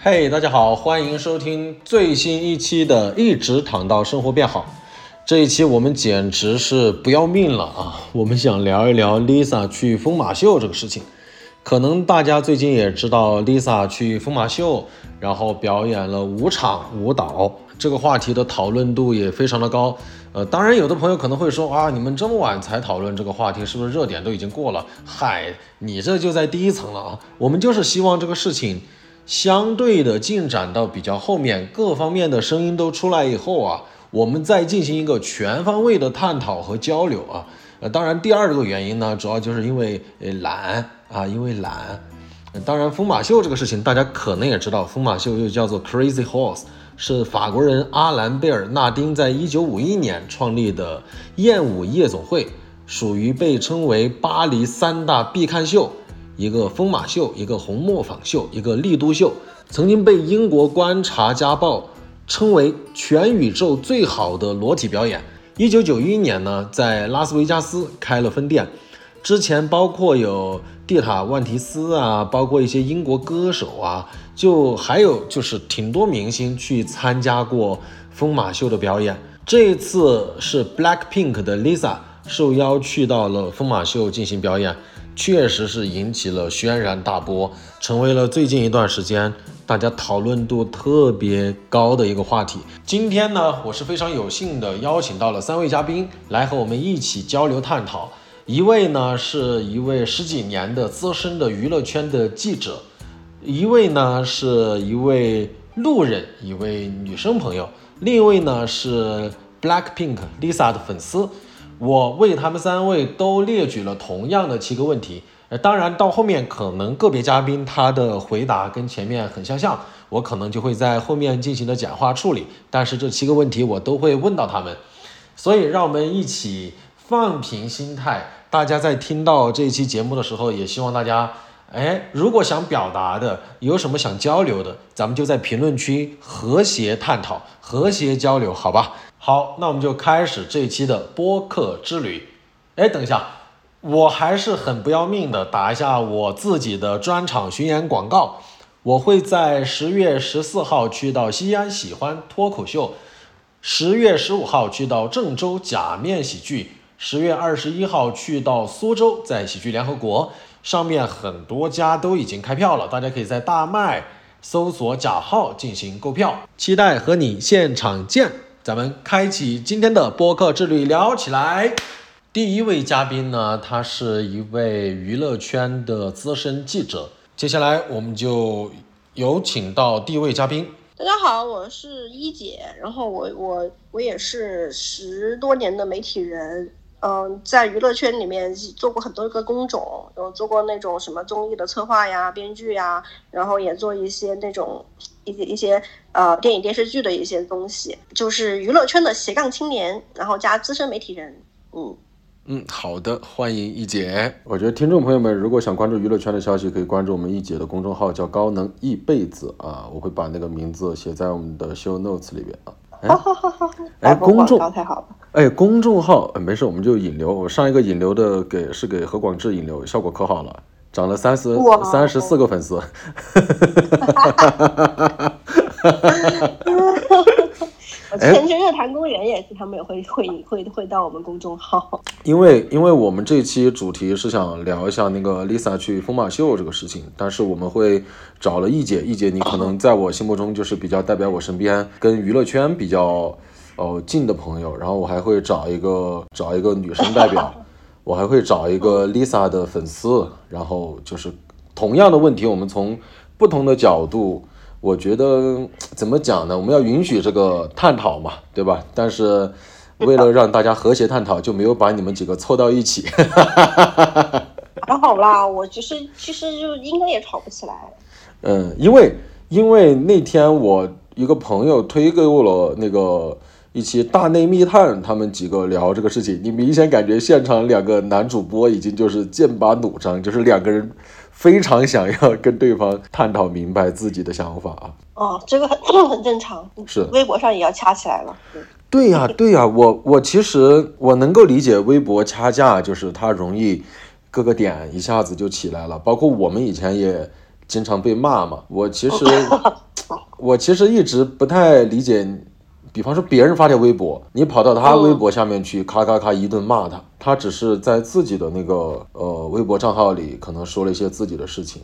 嘿，大家好，欢迎收听最新一期的《一直躺到生活变好》。这一期我们简直是不要命了啊！我们想聊一聊 Lisa 去疯马秀这个事情。可能大家最近也知道 Lisa 去疯马秀，然后表演了五场舞蹈，这个话题的讨论度也非常的高。呃，当然有的朋友可能会说啊，你们这么晚才讨论这个话题，是不是热点都已经过了？嗨，你这就在第一层了啊！我们就是希望这个事情相对的进展到比较后面，各方面的声音都出来以后啊。我们再进行一个全方位的探讨和交流啊，呃，当然第二个原因呢，主要就是因为呃懒啊，因为懒。当然，疯马秀这个事情，大家可能也知道，疯马秀又叫做 Crazy Horse，是法国人阿兰贝尔纳丁在一九五一年创立的艳舞夜总会，属于被称为巴黎三大必看秀，一个疯马秀，一个红磨坊秀，一个丽都秀，曾经被英国观察家报。称为全宇宙最好的裸体表演。一九九一年呢，在拉斯维加斯开了分店。之前包括有蒂塔万提斯啊，包括一些英国歌手啊，就还有就是挺多明星去参加过疯马秀的表演。这一次是 Black Pink 的 Lisa 受邀去到了疯马秀进行表演，确实是引起了轩然大波，成为了最近一段时间。大家讨论度特别高的一个话题。今天呢，我是非常有幸的邀请到了三位嘉宾来和我们一起交流探讨。一位呢是一位十几年的资深的娱乐圈的记者，一位呢是一位路人，一位女生朋友，另一位呢是 Blackpink Lisa 的粉丝。我为他们三位都列举了同样的七个问题。呃，当然，到后面可能个别嘉宾他的回答跟前面很相像，我可能就会在后面进行的简化处理。但是这七个问题我都会问到他们，所以让我们一起放平心态。大家在听到这一期节目的时候，也希望大家，哎，如果想表达的，有什么想交流的，咱们就在评论区和谐探讨、和谐交流，好吧？好，那我们就开始这一期的播客之旅。哎，等一下。我还是很不要命的，打一下我自己的专场巡演广告。我会在十月十四号去到西安喜欢脱口秀，十月十五号去到郑州假面喜剧，十月二十一号去到苏州，在喜剧联合国上面很多家都已经开票了，大家可以在大麦搜索假号进行购票，期待和你现场见。咱们开启今天的播客之旅，聊起来。第一位嘉宾呢，他是一位娱乐圈的资深记者。接下来我们就有请到第一位嘉宾。大家好，我是一姐，然后我我我也是十多年的媒体人，嗯，在娱乐圈里面做过很多个工种，有做过那种什么综艺的策划呀、编剧呀，然后也做一些那种一些一些呃电影电视剧的一些东西，就是娱乐圈的斜杠青年，然后加资深媒体人，嗯。嗯，好的，欢迎一姐。我觉得听众朋友们如果想关注娱乐圈的消息，可以关注我们一姐的公众号，叫高能一辈子啊，我会把那个名字写在我们的 show notes 里边啊。好好好好，哎，公众太好了。哎，公众号，没事，我们就引流。我上一个引流的给是给何广智引流，效果可好了，涨了三十三十四个粉丝。我前去日坛公园也是，他们也会会会会到我们公众号。因为因为我们这期主题是想聊一下那个 Lisa 去疯马秀这个事情，但是我们会找了易姐，易姐你可能在我心目中就是比较代表我身边跟娱乐圈比较呃近的朋友，然后我还会找一个找一个女生代表，我还会找一个 Lisa 的粉丝，然后就是同样的问题，我们从不同的角度。我觉得怎么讲呢？我们要允许这个探讨嘛，对吧？但是为了让大家和谐探讨，就没有把你们几个凑到一起。还好啦，我其实其实就应该也吵不起来。嗯，因为因为那天我一个朋友推给我了那个一期大内密探，他们几个聊这个事情，你明显感觉现场两个男主播已经就是剑拔弩张，就是两个人。非常想要跟对方探讨明白自己的想法啊！哦，这个很很正常，是微博上也要掐起来了。对呀，对呀，我我其实我能够理解微博掐架，就是它容易各个点一下子就起来了。包括我们以前也经常被骂嘛。我其实我其实一直不太理解，比方说别人发条微博，你跑到他微博下面去，咔咔咔一顿骂他，他只是在自己的那个呃微博账号里可能说了一些自己的事情。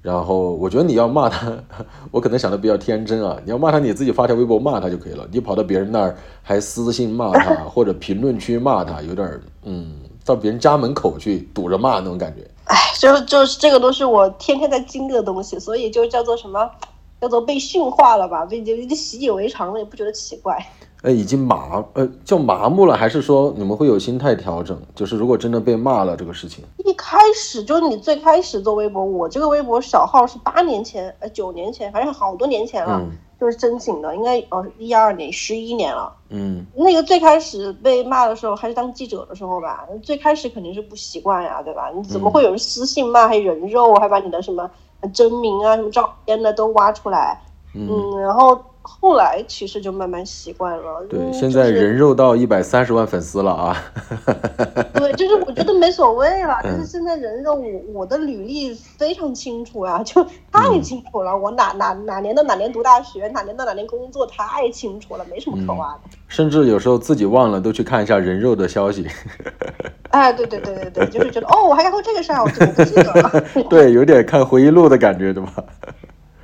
然后我觉得你要骂他，我可能想的比较天真啊。你要骂他，你自己发条微博骂他就可以了。你跑到别人那儿还私信骂他，或者评论区骂他，有点嗯，到别人家门口去堵着骂那种感觉。哎，就就是这个都是我天天在经历的东西，所以就叫做什么，叫做被驯化了吧，被就习以为常了，也不觉得奇怪。呃，已经麻呃叫麻木了，还是说你们会有心态调整？就是如果真的被骂了这个事情，一开始就是你最开始做微博，我这个微博小号是八年前呃九年前，反正好多年前了，就是申请的，应该哦一二年十一年了。嗯，那个最开始被骂的时候，还是当记者的时候吧，最开始肯定是不习惯呀，对吧？你怎么会有人私信骂，还人肉，还把你的什么真名啊、什么照片的都挖出来？嗯，然后。后来其实就慢慢习惯了。对，现在人肉到一百三十万粉丝了啊！对，就是我觉得没所谓了。但是现在人肉，我我的履历非常清楚啊，就 太清楚了。我哪哪哪年的哪年读大学，哪年的哪年工作，太清楚了，没什么可挖的。甚至有时候自己忘了，都去看一下人肉的消息。哎，对对对对对，就是觉得哦，我还干过这个事儿，我怎么不记得了？对，有点看回忆录的感觉，对吧？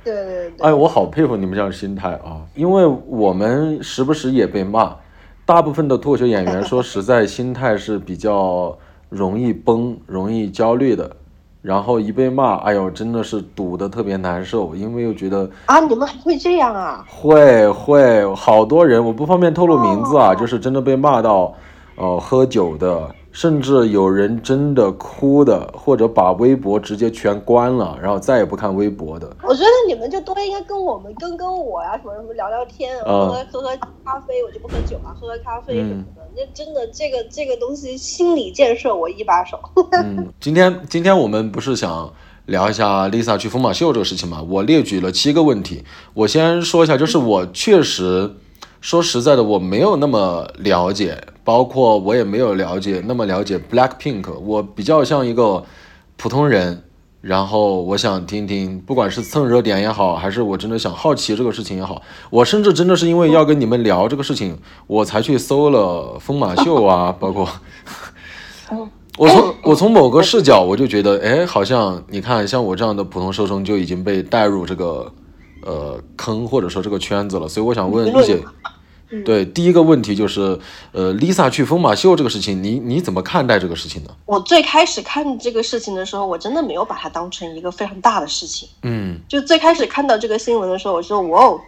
对对对，哎，我好佩服你们这样心态啊！因为我们时不时也被骂，大部分的脱口秀演员说实在心态是比较容易崩、容易焦虑的，然后一被骂，哎呦，真的是堵得特别难受，因为又觉得啊，你们还会这样啊？会会，好多人，我不方便透露名字啊，就是真的被骂到，呃，喝酒的。甚至有人真的哭的，或者把微博直接全关了，然后再也不看微博的。我觉得你们就多应该跟我们跟跟我呀，什么什么聊聊天，喝喝喝咖啡，我就不喝酒嘛，喝喝咖啡什么的。那真的这个这个东西，心理建设我一把手。嗯，今天今天我们不是想聊一下 Lisa 去疯马秀这个事情嘛？我列举了七个问题，我先说一下，就是我确实说实在的，我没有那么了解。包括我也没有了解那么了解 Black Pink，我比较像一个普通人，然后我想听听，不管是蹭热点也好，还是我真的想好奇这个事情也好，我甚至真的是因为要跟你们聊这个事情，我才去搜了疯马秀啊，包括 我从我从某个视角，我就觉得，哎，好像你看像我这样的普通受众就已经被带入这个呃坑或者说这个圈子了，所以我想问一些。对，第一个问题就是，呃，Lisa 去疯马秀这个事情，你你怎么看待这个事情呢？我最开始看这个事情的时候，我真的没有把它当成一个非常大的事情。嗯，就最开始看到这个新闻的时候，我说哇哦，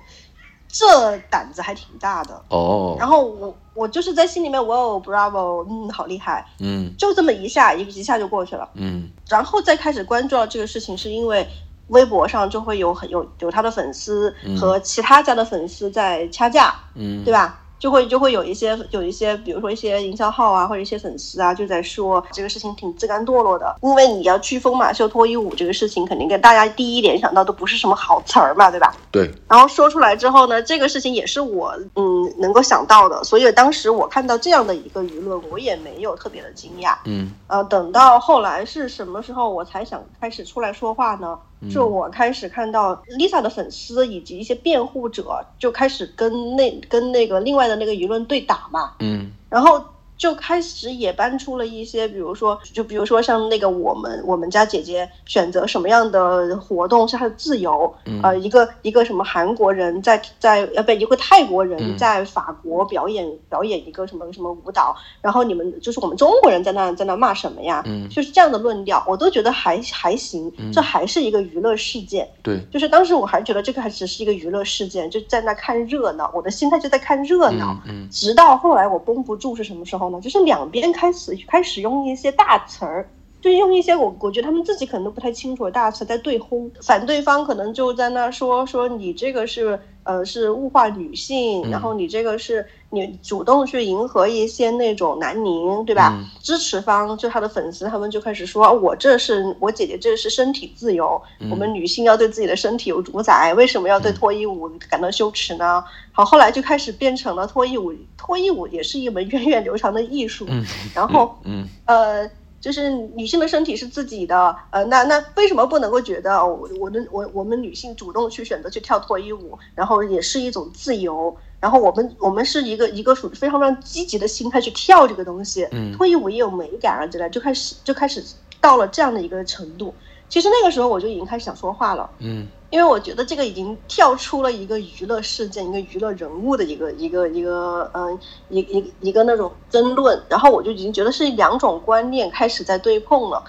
这胆子还挺大的哦。然后我我就是在心里面哇哦，Bravo，嗯，好厉害。嗯，就这么一下一一下就过去了。嗯，然后再开始关注到这个事情，是因为。微博上就会有很有有他的粉丝和其他家的粉丝在掐架，嗯，对吧？就会就会有一些有一些，比如说一些营销号啊，或者一些粉丝啊，就在说这个事情挺自甘堕落的，因为你要去疯马秀脱衣舞这个事情，肯定跟大家第一联想到都不是什么好词儿嘛，对吧？对。然后说出来之后呢，这个事情也是我嗯能够想到的，所以当时我看到这样的一个舆论，我也没有特别的惊讶。嗯。呃，等到后来是什么时候我才想开始出来说话呢？是我开始看到 Lisa 的粉丝以及一些辩护者就开始跟那跟那个另外的那个舆论对打嘛，嗯，然后。就开始也搬出了一些，比如说，就比如说像那个我们我们家姐姐选择什么样的活动是她的自由，呃，一个一个什么韩国人在在呃不一个泰国人在法国表演表演一个什么什么舞蹈，然后你们就是我们中国人在那在那骂什么呀？嗯，就是这样的论调，我都觉得还还行，这还是一个娱乐事件。对，就是当时我还觉得这个还只是一个娱乐事件，就在那看热闹，我的心态就在看热闹。嗯，直到后来我绷不住是什么时候？就是两边开始开始用一些大词儿，就用一些我我觉得他们自己可能都不太清楚的大词在对轰，反对方可能就在那说说你这个是。呃，是物化女性，然后你这个是你主动去迎合一些那种男宁，对吧？支持方就他的粉丝，他们就开始说，我这是我姐姐，这是身体自由，我们女性要对自己的身体有主宰，为什么要对脱衣舞感到羞耻呢？好，后来就开始变成了脱衣舞，脱衣舞也是一门 源远流长的艺术，然后，嗯，呃。就是女性的身体是自己的，呃，那那为什么不能够觉得我我的我我们女性主动去选择去跳脱衣舞，然后也是一种自由，然后我们我们是一个一个属于非常非常积极的心态去跳这个东西，嗯脱衣舞也有美感啊之类，就开始就开始到了这样的一个程度。其实那个时候我就已经开始想说话了，嗯。因为我觉得这个已经跳出了一个娱乐事件、一个娱乐人物的一个一个一个嗯一一一个那种争论，然后我就已经觉得是两种观念开始在对碰了，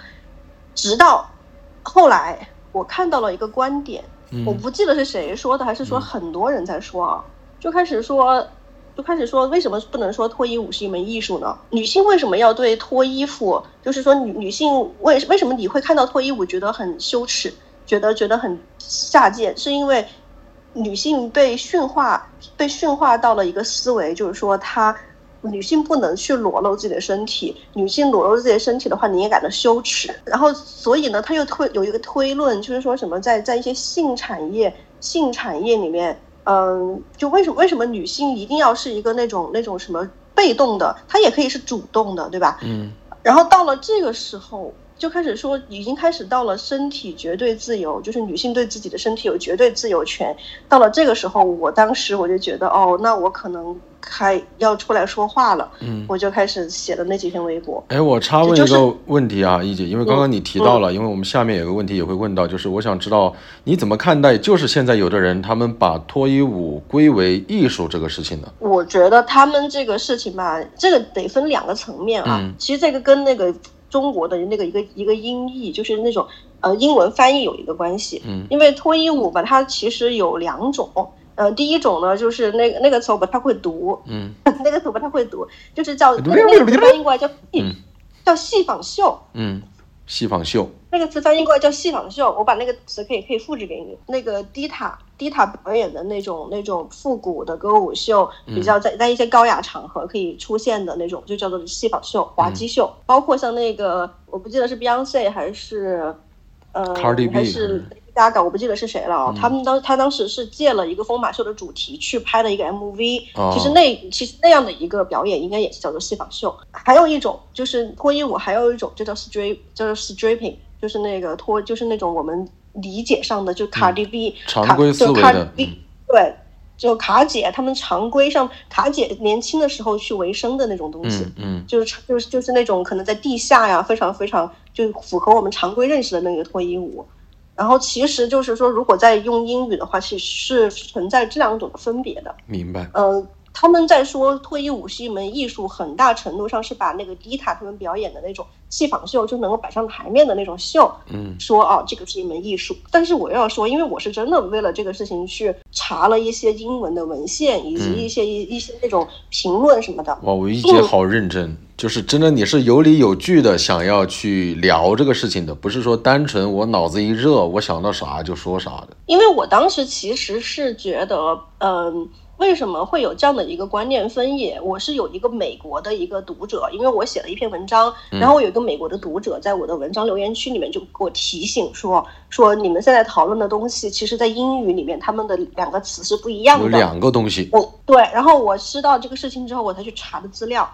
直到后来我看到了一个观点，我嗯不记得是谁说的，还是说很多人在说啊，就开始说。就开始说，为什么不能说脱衣舞是一门艺术呢？女性为什么要对脱衣服，就是说女女性为为什么你会看到脱衣舞觉得很羞耻，觉得觉得很下贱，是因为女性被驯化，被驯化到了一个思维，就是说她女性不能去裸露自己的身体，女性裸露自己的身体的话，你也感到羞耻。然后，所以呢，他又推有一个推论，就是说什么在在一些性产业、性产业里面，嗯，就为什么为什么女性一定要是一个那种那种什么被动的，她也可以是主动的，对吧？嗯然后到了这个时候，就开始说，已经开始到了身体绝对自由，就是女性对自己的身体有绝对自由权。到了这个时候，我当时我就觉得，哦，那我可能开要出来说话了，嗯。我就开始写的那几篇微博。哎，我插问一个问题啊，一姐，因为刚刚你提到了，因为我们下面有个问题也会问到，就是我想知道你怎么看待，就是现在有的人他们把脱衣舞归为艺术这个事情呢？我觉得他们这个事情吧，这个得分两个层面啊。嗯其实这个跟那个中国的那个一个一个音译，就是那种呃英文翻译有一个关系。嗯因为脱衣舞吧，它其实有两种。呃，第一种呢，就是那个 那个词我不太会读，嗯那个词不太会读，就是叫嗯那个词翻译过来叫叫戏仿秀。嗯，戏仿秀，那个词翻译过来叫戏仿秀，我把那个词可以可以复制给你。那个迪塔迪塔表演的那种那种复古的歌舞秀，比较在在一些高雅场合可以出现的那种，就叫做戏仿秀、滑稽秀。包括像那个我不记得是 Beyonce 还是呃 Cardi B 还是 Gaga，我不记得是谁了啊、嗯他们当他当时是借了一个疯马秀的主题去拍了一个 MV，、哦其实那其实那样的一个表演应该也是叫做戏仿秀。还有一种就是脱衣舞，还有一种就叫 strip，叫做 stripping，就是那个脱，就是那种我们理解上的就 Cardi B，、常规思维卡的就 Cardi B，、对，就卡姐他们常规上卡姐年轻的时候去维生的那种东西。嗯嗯就是就是就是那种可能在地下呀，非常非常就符合我们常规认识的那个脱衣舞。然后其实就是说，如果在用英语的话，其实是存在这两种的分别的。明白，嗯，他们在说脱衣舞是一门艺术，很大程度上是把那个迪塔他们表演的那种戏仿秀就能够摆上台面的那种秀，嗯说哦，这个是一门艺术。但是我要说，因为我是真的为了这个事情去查了一些英文的文献，以及嗯一些一一些那种评论什么的。哇，我一姐好认真，就是真的你是有理有据的想要去聊这个事情的，不是说单纯我脑子一热，我想到啥就说啥的。因为我当时其实是觉得，嗯，为什么会有这样的一个观念分野？我是有一个美国的一个读者，因为我写了一篇文章，然后我有一个美国的读者在我的文章留言区里面就给我提醒说，说你们现在讨论的东西，其实在英语里面他们的两个词是不一样的。有两个东西，我对，然后我知道这个事情之后，我才去查的资料。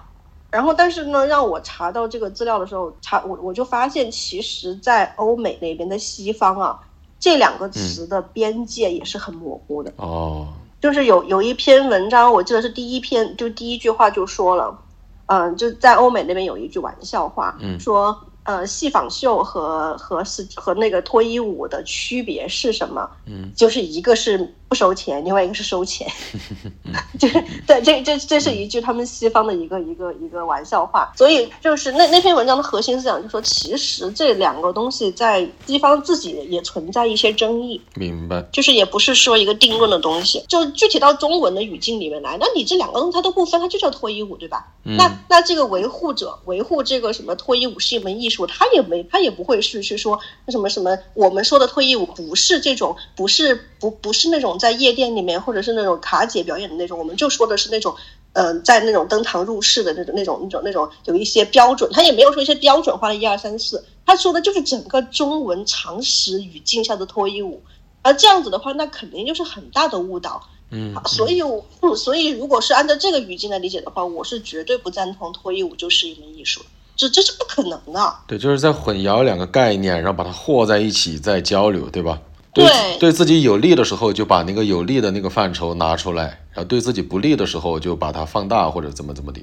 然后，但是呢，让我查到这个资料的时候，查我我就发现，其实，在欧美那边的西方啊，这两个词的边界也是很模糊的。哦，就是有有一篇文章，我记得是第一篇，就第一句话就说了，嗯、就在欧美那边有一句玩笑话，嗯说呃，戏仿秀和和是和那个脱衣舞的区别是什么？嗯，就是一个是不收钱，另外一个是收钱，就是对，这这这是一句他们西方的一个一个一个玩笑话。所以就是那那篇文章的核心思想就是说，其实这两个东西在西方自己也存在一些争议。明白，就是也不是说一个定论的东西，就具体到中文的语境里面来，那你这两个东西它都不分，它就叫脱衣舞，对吧？嗯那那这个维护者维护这个什么脱衣舞是一门艺术，他也没他也不会是去说什么什么我们说的脱衣舞不是这种不是不不是那种在夜店里面或者是那种卡姐表演的那种，我们就说的是那种。呃，在那种登堂入室的那种、那种、那种、那种，有一些标准，他也没有说一些标准化的一二三四，他说的就是整个中文常识语境下的脱衣舞，而这样子的话，那肯定就是很大的误导。嗯，所以我，嗯所以如果是按照这个语境来理解的话，我是绝对不赞同脱衣舞就是一门艺术。这这是不可能的。对，就是在混淆两个概念，然后把它和在一起再交流，对吧？对对对自己有利的时候，就把那个有利的那个范畴拿出来，然后对自己不利的时候，就把它放大或者怎么怎么的。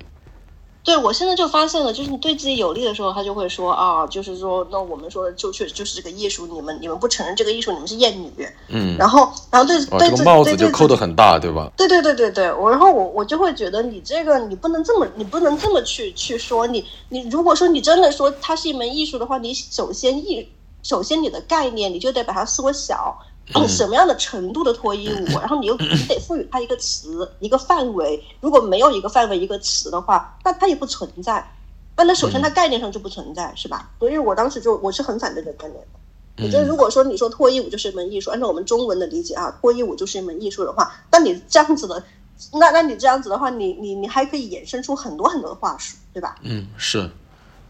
对我现在就发现了，就是你对自己有利的时候，他就会说啊，就是说，那我们说的就确实就是这个艺术，你们你们不承认这个艺术，你们是厌女。嗯，然后然后对哦，对这个帽子就扣得很大，对吧？对对对对对，我然后我我就会觉得你这个你不能这么你不能这么去去说你你如果说你真的说它是一门艺术的话，你首先艺首先你的概念你就得把它缩小，嗯什么样的程度的脱衣舞，然后你又你得赋予它一个词一个范围，如果没有一个范围一个词的话，那它也不存在。那那首先它概念上就不存在，是吧？所以我当时就我是很反对这个概念的。我觉得，如果说你说脱衣舞就是一门艺术，按照我们中文的理解啊，脱衣舞就是一门艺术的话，那你这样子的，那那你这样子的话，你你你还可以衍生出很多很多的话术，对吧？嗯，是。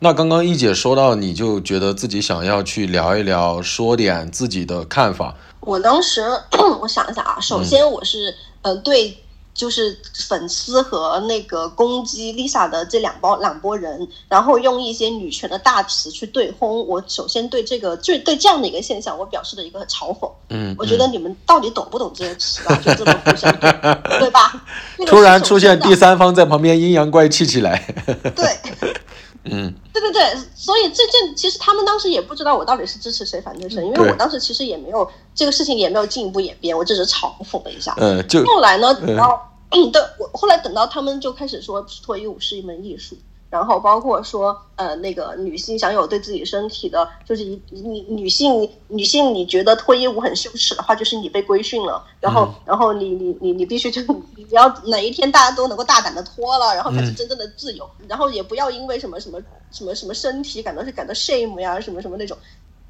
那刚刚一姐说到，你就觉得自己想要去聊一聊，说点自己的看法。我当时 我想一想啊，首先我是、呃对。就是粉丝和那个攻击 Lisa 的这两包两拨人，然后用一些女权的大词去对轰。我首先对这个就对这样的一个现象，我表示了一个嘲讽。嗯，我觉得你们到底懂不懂这些词啊？就这么互相对，对吧？突然出现第三方在旁边阴阳怪气起来。对。嗯，对对对，所以这件其实他们当时也不知道我到底是支持谁反对谁，因为我当时其实也没有这个事情也没有进一步演变，我只是嘲讽了一下。嗯，就后来呢，等到嗯，对我后来等到他们就开始说脱衣舞是一门艺术，然后包括说呃那个女性享有对自己身体的，就是你你女性女性你觉得脱衣舞很羞耻的话，就是你被规训了，然后、然后你你你你必须就 你不要哪一天大家都能够大胆的脱了，然后才是真正的自由，然后也不要因为什么什么什么什么身体感到是感到 shame 呀什么什么那种，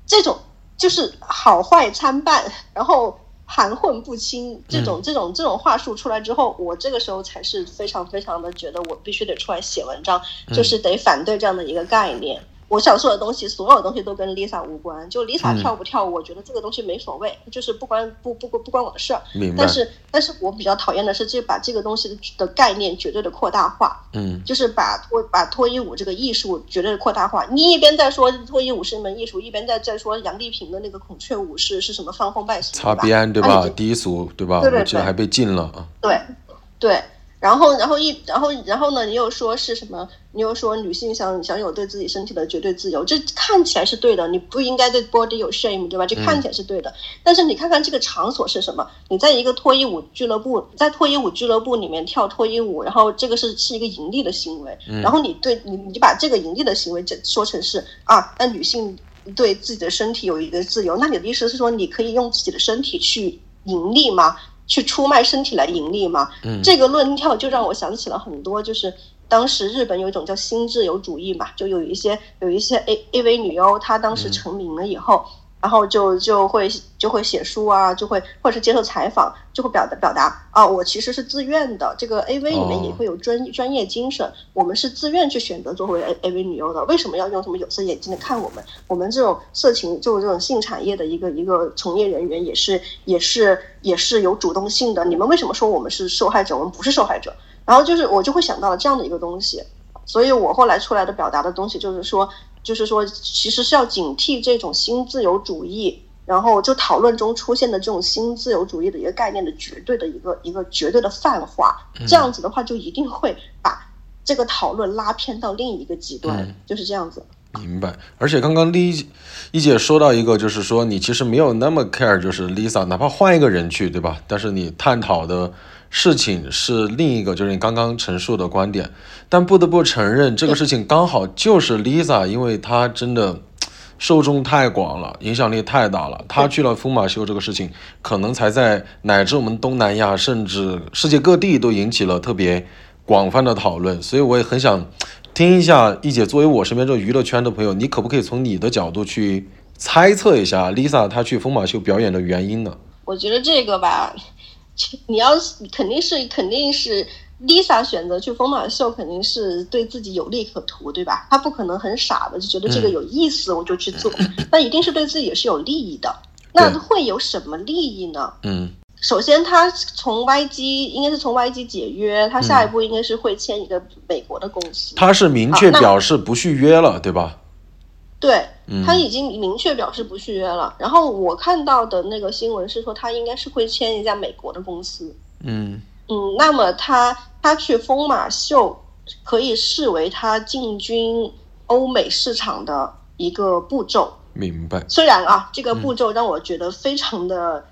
这种就是好坏参半，然后。含混不清这种这种这种话术出来之后，我这个时候才是非常非常的觉得我必须得出来写文章，就是得反对这样的一个概念。我想说的东西，所有东西都跟 Lisa 无关。就 Lisa 跳不跳，我觉得这个东西没所谓，就是不关不不不不关我的事儿。明白但。是，但是我比较讨厌的是，这把这个东西的概念绝对的扩大化。嗯就是把脱把脱衣舞这个艺术绝对的扩大化。你一边在说脱衣舞是一门艺术，一边在在说杨丽萍的那个孔雀舞是是什么放风败俗，擦？边对吧？低俗对吧？对对对我记得还被禁了啊。对，对，然后然后一然后然后呢，你又说是什么？你又说女性想享有对自己身体的绝对自由，这看起来是对的，你不应该对 body 有 shame，对吧？这看起来是对的，但是你看看这个场所是什么？你在一个脱衣舞俱乐部，在脱衣舞俱乐部里面跳脱衣舞，然后这个是是一个盈利的行为，然后你对你你把这个盈利的行为这说成是啊，那女性对自己的身体有一个自由，那你的意思是说你可以用自己的身体去盈利吗？去出卖身体来盈利吗？嗯这个论调就让我想起了很多，就是当时日本有一种叫新自由主义嘛，就有一些有一些 A A V 女优，她当时嗯成名了以后，然后就就会就会写书啊，就会或者是接受采访，就会表达表达啊，我其实是自愿的。这个 A V 里面也哦会有专专业精神，我们是自愿去选择作为 A A V 女优的。为什么要用什么有色眼镜的看我们？我们这种色情就是这种性产业的一个一个从业人员，也是也是也是有主动性的。你们为什么说我们是受害者？我们不是受害者。然后就是我就会想到了这样的一个东西，所以我后来出来的表达的东西就是说，就是说其实是要警惕这种新自由主义。然后就讨论中出现的这种新自由主义的一个概念的绝对的一个一个绝对的泛化，这样子的话就一定会把这个讨论拉偏到另一个极端，嗯就是这样子。明白，而且刚刚丽一姐说到一个，就是说你其实没有那么 care，就是 Lisa，哪怕换一个人去，对吧？但是你探讨的事情是另一个，就是你刚刚陈述的观点。但不得不承认，这个事情刚好就是 Lisa，因为她真的受众太广了，影响力太大了。她去了疯马秀这个事情，可能才在乃至我们东南亚，甚至世界各地都引起了特别广泛的讨论。所以我也很想。听一下，一姐，作为我身边这个娱乐圈的朋友，你可不可以从你的角度去猜测一下 Lisa 她去疯马秀表演的原因呢？我觉得这个吧，你要是肯定是肯定是 Lisa 选择去疯马秀，肯定是对自己有利可图，对吧？她不可能很傻的就觉得这个有意思，我就去做，那一定是对自己也是有利益的。那会有什么利益呢？嗯首先他从 YG 应该是从 YG 解约，他下一步应该是会签一个美国的公司。他是明确表示不续约了，对吧？对，他已经明确表示不续约了。然后我看到的那个新闻是说，他应该是会签一家美国的公司。嗯嗯，那么他他去疯马秀可以视为他进军欧美市场的一个步骤。明白。虽然啊，这个步骤让我觉得非常的，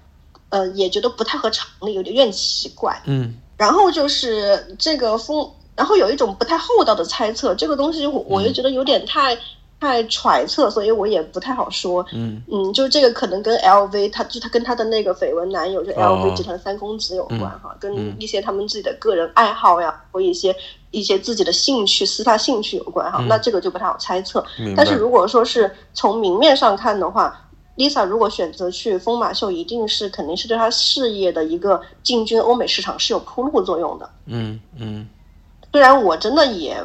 呃，也觉得不太合常理，有点有点奇怪。嗯。然后就是这个风，然后有一种不太厚道的猜测，这个东西我我又觉得有点太。太揣测，所以我也不太好说。嗯嗯，就这个可能跟 LV，他就他跟他的那个绯闻男友，就 LV 集团三公子有关哈，跟一些他们自己的个人爱好呀，或一些一些自己的兴趣、私下兴趣有关哈。那这个就不太好猜测。但是如果说是从明面上看的话，Lisa 如果选择去疯马秀，一定是肯定是对她事业的一个进军欧美市场是有铺路作用的。嗯嗯，虽然我真的也。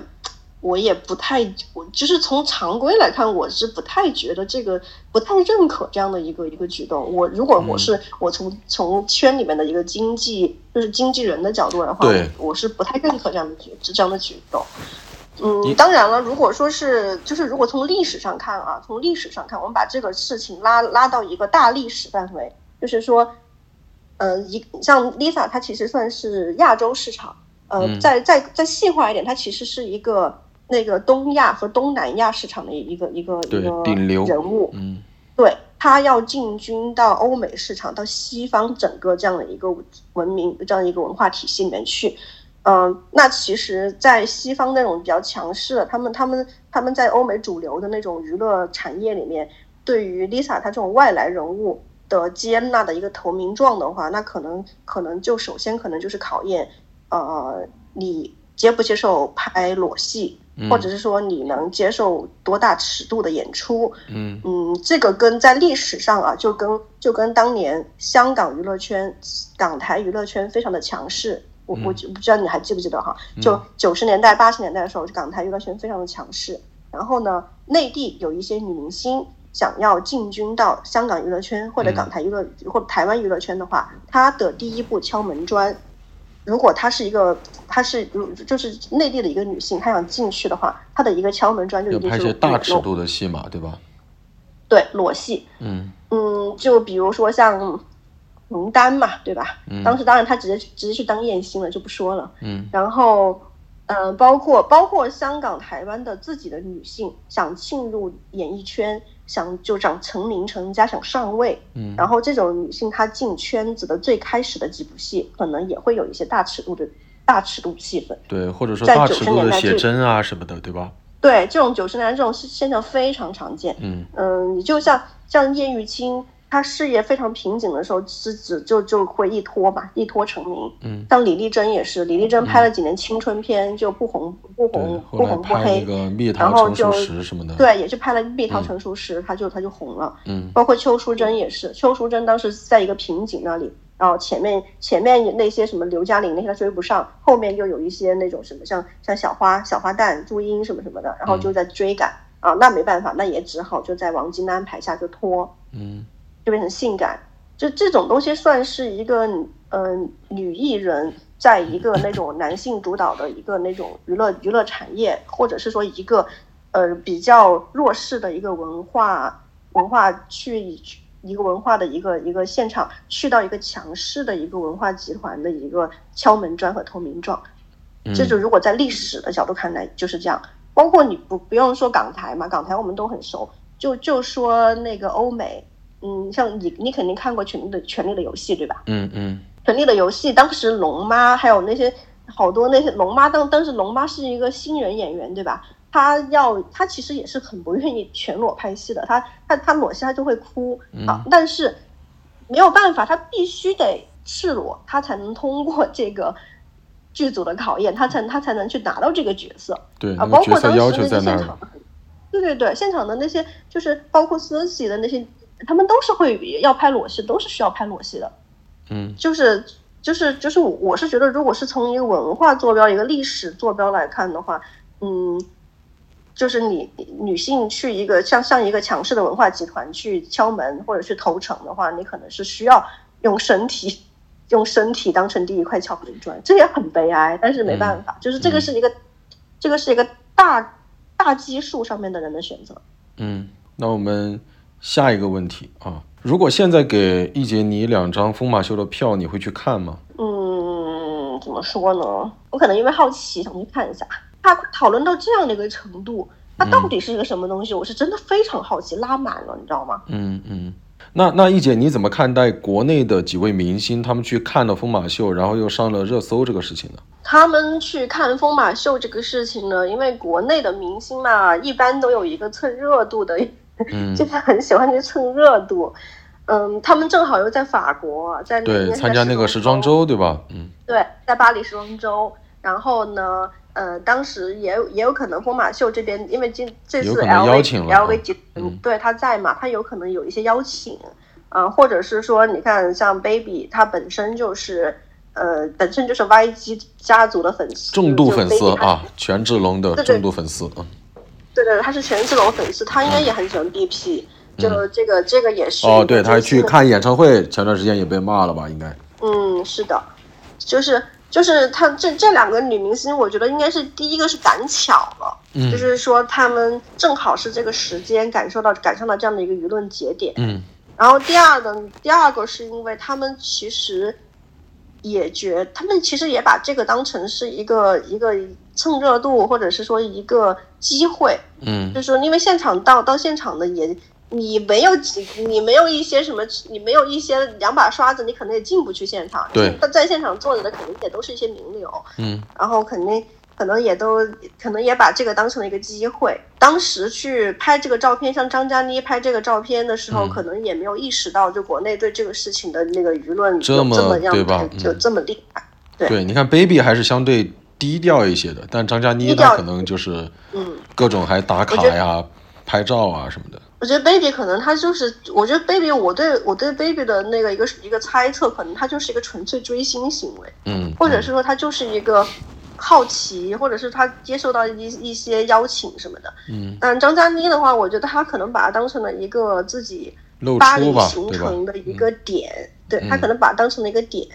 我也不太，我就是从常规来看，我是不太觉得这个不太认可这样的一个一个举动。我如果我是我从从圈里面的一个经济就是经纪人的角度的话，我是不太认可这样的举这样的举动。嗯，当然了，如果说是就是如果从历史上看啊，从历史上看，我们把这个事情拉拉到一个大历史范围，就是说，呃，一像 Lisa，她其实算是亚洲市场，呃，再再再细化一点，它其实是一个。那个东亚和东南亚市场的一个一个一个顶流人物，嗯，对他要进军到欧美市场，到西方整个这样的一个文明这样一个文化体系里面去，嗯，那其实，在西方那种比较强势的，他们他们他们在欧美主流的那种娱乐产业里面，对于 Lisa 她这种外来人物的接纳的一个投名状的话，那可能可能就首先可能就是考验，呃，你接不接受拍裸戏。或者是说你能接受多大尺度的演出？嗯嗯，这个跟在历史上啊，就跟就跟当年香港娱乐圈、港台娱乐圈非常的强势。我我不知道你还记不记得哈？就九十年代、八十年代的时候，港台娱乐圈非常的强势。然后呢，内地有一些女明星想要进军到香港娱乐圈或者港台娱乐或者台湾娱乐圈的话，她的第一步敲门砖。如果她是一个，她是如就是内地的一个女性，她想进去的话，她的一个敲门砖就一定是拍些大尺度的戏嘛，对吧？对，裸戏。嗯嗯，就比如说像蒙丹嘛，对吧？嗯。当时当然她直接直接去当艳星了，就不说了。嗯。然后，嗯，包括包括香港、台湾的自己的女性想进入演艺圈。想就想成名成家，想上位，嗯，然后这种女性她进圈子的最开始的几部戏，可能也会有一些大尺度的大尺度戏份，对，或者说大尺度的写真啊什么的，对吧？对，这种九十年代这种现象非常常见，嗯嗯，你就像像叶玉卿。他事业非常瓶颈的时候，是指就就会一拖嘛，一拖成名。嗯，像李丽珍也是，李丽珍拍了几年青春片就不红不红不红不黑，然后就什么的，对，也是拍了《蜜桃成熟时》，他就他就红了。嗯，包括邱淑贞也是，邱淑贞当时在一个瓶颈那里，然后前面前面那些什么刘嘉玲那些他追不上，后面又有一些那种什么像像小花小花旦朱茵什么什么的，然后就在追赶啊，那没办法，那也只好就在王晶的安排下就拖。嗯。就变成性感，就这种东西算是一个，嗯，女艺人在一个那种男性主导的一个那种娱乐娱乐产业，或者是说一个，呃，比较弱势的一个文化文化去一个文化的一个一个现场，去到一个强势的一个文化集团的一个敲门砖和投名状。这就如果在历史的角度看来就是这样，包括你不不用说港台嘛，港台我们都很熟，就就说那个欧美。嗯，像你，你肯定看过《权力的权力的游戏》，对吧？嗯嗯，《权力的游戏》当时龙妈还有那些好多那些龙妈，当当时龙妈是一个新人演员，对吧？她要她其实也是很不愿意全裸拍戏的，她她她裸戏她就会哭啊，但是没有办法，她必须得赤裸，她才能通过这个剧组的考验，她才她才能去拿到这个角色。对啊，包括当时那些现场，对对对，现场的那些就是包括 Cersei 的那些。他们都是会要拍裸戏，都是需要拍裸戏的。嗯，就是就是就是，我是觉得，如果是从一个文化坐标、一个历史坐标来看的话，嗯，就是你女性去一个像像一个强势的文化集团去敲门或者去投诚的话，你可能是需要用身体 用身体当成第一块巧克力砖，这也很悲哀，但是没办法，就是这个是一个，这个是一个大大基数上面的人的选择。嗯，那我们下一个问题啊，如果现在给易杰你两张疯马秀的票，你会去看吗？嗯，怎么说呢？我可能因为好奇想去看一下。他讨论到这样的一个程度，它到底是一个什么东西？我是真的非常好奇，拉满了，你知道吗？嗯嗯。那那易姐你怎么看待国内的几位明星他们去看了疯马秀，然后又上了热搜这个事情呢？他们去看疯马秀这个事情呢，因为国内的明星嘛，一般都有一个蹭热度的，就是很喜欢去蹭热度。嗯，他们正好又在法国，在对参加那个时装周，对吧？嗯，对，在巴黎时装周，然后呢？呃，当时也也有可能疯马秀这边，因为今这次 L V L V 集对他在嘛，他有可能有一些邀请，啊，或者是说，你看像 Baby，他本身就是呃，本身就是 Y G 家族的粉丝，重度粉丝啊，权志龙的重度粉丝啊，对对，他是权志龙粉丝，他应该也很喜欢 B P，就这个这个也是哦，对他去看演唱会，前段时间也被骂了吧？应该，嗯，是的，就是。就是他这这两个女明星，我觉得应该是第一个是赶巧了，嗯，就是说他们正好是这个时间感受到赶上了这样的一个舆论节点，嗯，然后第二个第二个是因为他们其实也觉他们其实也把这个当成是一个一个蹭热度或者是说一个机会，嗯，就是说因为现场到到现场的也。你没有几，你没有一些什么，你没有一些两把刷子，你可能也进不去现场。对，他在现场坐着的肯定也都是一些名流。嗯，然后肯定可能也都可能也把这个当成了一个机会。当时去拍这个照片，像张嘉倪拍这个照片的时候，可能也没有意识到，就国内对这个事情的那个舆论这么样，对吧？就这么厉害。对，你看 Baby 还是相对低调一些的，但张嘉倪她可能就是嗯，各种还打卡呀、拍照啊什么的。我觉得 baby 可能他就是，我觉得 baby 我对我对 baby 的那个一个一个猜测，可能他就是一个纯粹追星行为，嗯，或者是说他就是一个好奇，或者是他接受到一一些邀请什么的，嗯，但张嘉倪的话，我觉得他可能把它当成了一个自己巴黎行程的一个点，对他可能把它当成了一个点。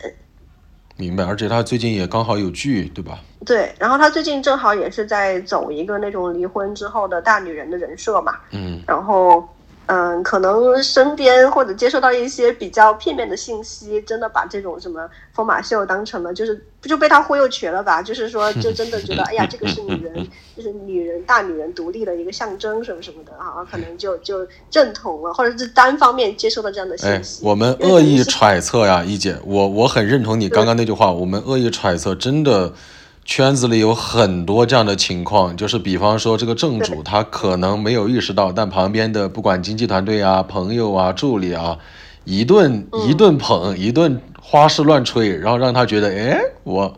明白，而且他最近也刚好有剧，对吧？对，然后他最近正好也是在走一个那种离婚之后的大女人的人设嘛，嗯，然后。嗯，可能身边或者接收到一些比较片面的信息，真的把这种什么疯马秀当成了，就是不就被他忽悠瘸了吧？就是说，就真的觉得，哎呀，这个是女人，就是女人大女人独立的一个象征，什么什么的啊，可能就就认同了，或者是单方面接收到这样的信息。我们恶意揣测呀，一姐，我我很认同你刚刚那句话，我们恶意揣测，真的。圈子里有很多这样的情况，就是比方说这个正主他可能没有意识到，但旁边的不管经纪团队啊、朋友啊、助理啊，一顿一顿捧，一顿花式乱吹，然后让他觉得，哎，我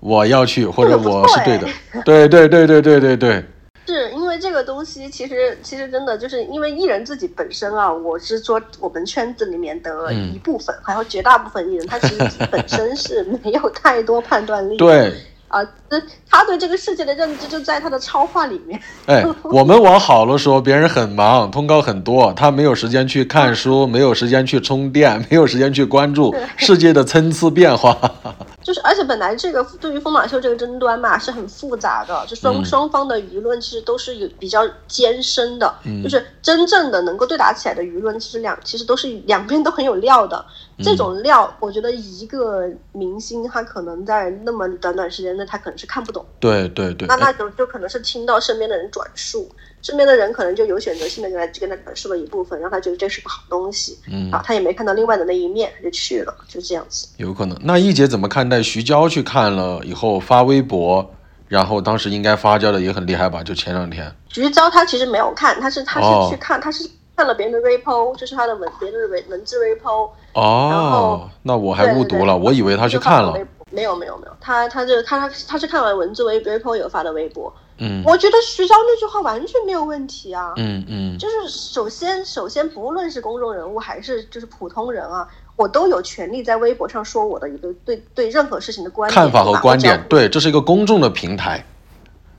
我要去，或者我是对的，对对对对对对对。是因为这个东西，其实其实真的就是因为艺人自己本身啊，我是说我们圈子里面的一部分，还有绝大部分艺人，他其实本身是没有太多判断力。对。啊，这他对这个世界的认知就在他的超话里面。哎，我们往好了说，别人很忙，通告很多，他没有时间去看书，没有时间去充电，没有时间去关注世界的参差变化。就是，而且本来这个对于疯马秀这个争端嘛，是很复杂的，就双双方的舆论其实都是有比较艰深的。就是真正的能够对打起来的舆论，其实两其实都是两边都很有料的。这种料，我觉得一个明星他可能在那么短短时间内，他可能是看不懂。对对对。那那就就可能是听到身边的人转述，身边的人可能就有选择性的跟他跟他转述了一部分，让他觉得这是个好东西。嗯。啊，他也没看到另外的那一面，他就去了，就这样子。有可能。那易姐怎么看待徐娇去看了以后发微博，然后当时应该发酵的也很厉害吧？就前两天。徐娇她其实没有看，她是她是去看，她是。看了别人的 repo，就是他的文，别人的文文字 repo。哦，那我还误读了，我以为他去看了。没有没有没有，他他就他他他是看完文字微 repo 有发的微博。嗯，我觉得徐钊那句话完全没有问题啊。嗯嗯，就是首先首先不论是公众人物还是就是普通人啊，我都有权利在微博上说我的一个对对任何事情的观看法和观点。对，这是一个公众的平台。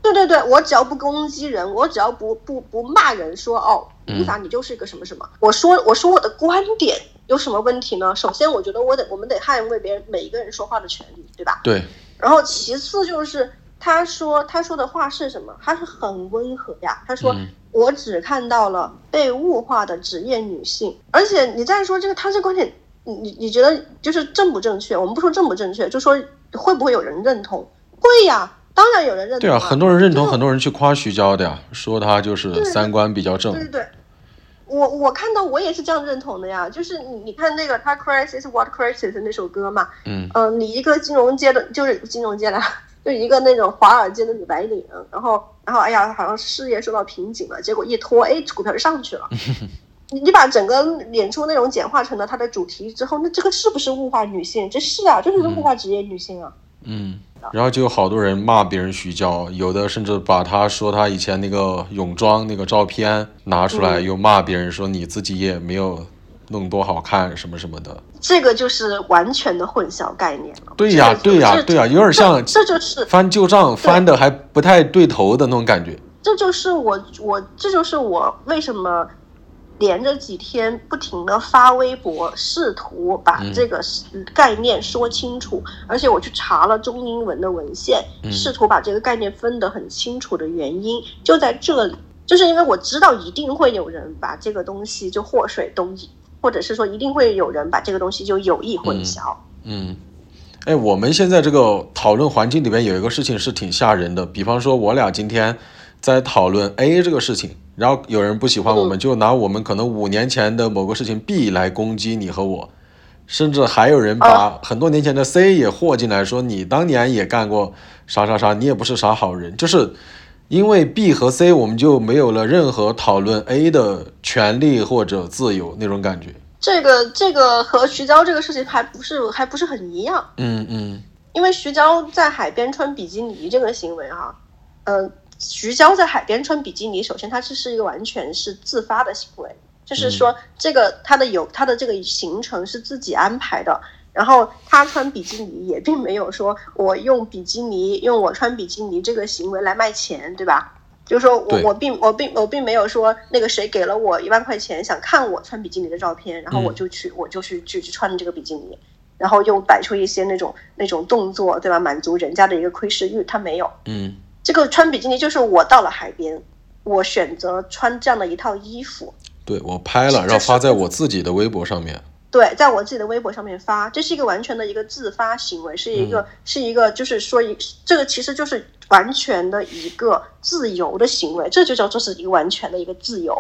对对对，我只要不攻击人，我只要不不不骂人，说哦，依法你就是一个什么什么，我说我说我的观点有什么问题呢？首先，我觉得我得我们得捍卫别人每一个人说话的权利，对吧？对。然后其次就是他说他说的话是什么？他是很温和呀。他说我只看到了被物化的职业女性，而且你再说这个，他这观点，你你你觉得就是正不正确？我们不说正不正确，就说会不会有人认同？会呀，当然有人认同。对啊，很多人认同，很多人去夸徐娇的呀，说她就是三观比较正。对对对。我我看到我也是这样认同的呀，就是你你看那个他 crisis what crisis 那首歌嘛，嗯嗯，你一个金融界的，就是金融界的，就一个那种华尔街的女白领，然后然后哎呀，好像事业受到瓶颈了，结果一拖，哎，股票就上去了。你 你把整个演出内容简化成了它的主题之后，那这个是不是物化女性？这是啊，就是物化职业女性啊。嗯。然后就有好多人骂别人徐娇，有的甚至把他说他以前那个泳装那个照片拿出来，又骂别人说你自己也没有弄多好看什么什么的。这个就是完全的混淆概念了。对呀，对呀，对呀，有点像这就是翻旧账，翻的还不太对头的那种感觉。这就是我我这就是我为什么。连着几天不停的发微博，试图把这个概念说清楚，而且我去查了中英文的文献，试图把这个概念分得很清楚的原因就在这里，就是因为我知道一定会有人把这个东西就祸水东引，或者是说一定会有人把这个东西就有意混淆。嗯，哎，我们现在这个讨论环境里面有一个事情是挺吓人的，比方说我俩今天在讨论 A 这个事情。然后有人不喜欢我们，就拿我们可能五年前的某个事情 B 来攻击你和我，甚至还有人把很多年前的 C 也和进来，说你当年也干过啥啥啥，你也不是啥好人。就是因为 B 和 C，我们就没有了任何讨论 A 的权利或者自由那种感觉。这个这个和徐娇这个事情还不是还不是很一样。嗯嗯，因为徐娇在海边穿比基尼这个行为哈，嗯。徐娇在海边穿比基尼，首先它这是一个完全是自发的行为，就是说这个它的有它的这个行程是自己安排的，然后她穿比基尼也并没有说我用比基尼用我穿比基尼这个行为来卖钱，对吧？就是说我我并我并我并没有说那个谁给了我一万块钱想看我穿比基尼的照片，然后我就去我就去去去穿这个比基尼，然后又摆出一些那种那种动作，对吧？满足人家的一个窥视欲，他没有，嗯。这个穿比基尼就是我到了海边，我选择穿这样的一套衣服。对，我拍了，然后发在我自己的微博上面。对，在我自己的微博上面发，这是一个完全的一个自发行为，是一个是一个，就是说一这个其实就是完全的一个自由的行为，这就叫做是一个完全的一个自由。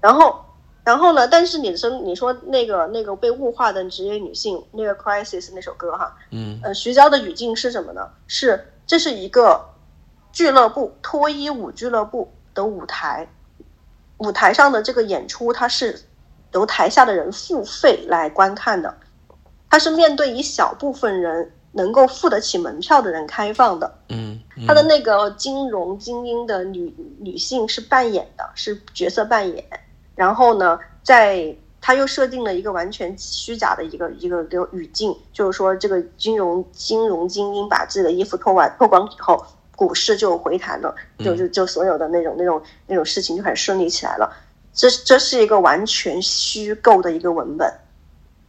然后，然后呢？但是你说你说那个那个被物化的职业女性，那个 crisis 那首歌哈，嗯，呃，徐娇的语境是什么呢？是这是一个。俱乐部脱衣舞俱乐部的舞台，舞台上的这个演出，它是由台下的人付费来观看的，它是面对一小部分人能够付得起门票的人开放的。嗯，他的那个金融精英的女女性是扮演的，是角色扮演。然后呢，在他又设定了一个完全虚假的一个一个个语境，就是说这个金融金融精英把自己的衣服脱完脱光以后。股市就回弹了，就就就所有的那种那种那种事情就很顺利起来了。这这是一个完全虚构的一个文本。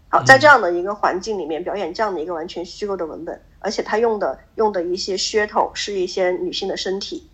好，在这样的一个环境里面表演这样的一个完全虚构的文本，而且他用的用的一些噱头是一些女性的身体。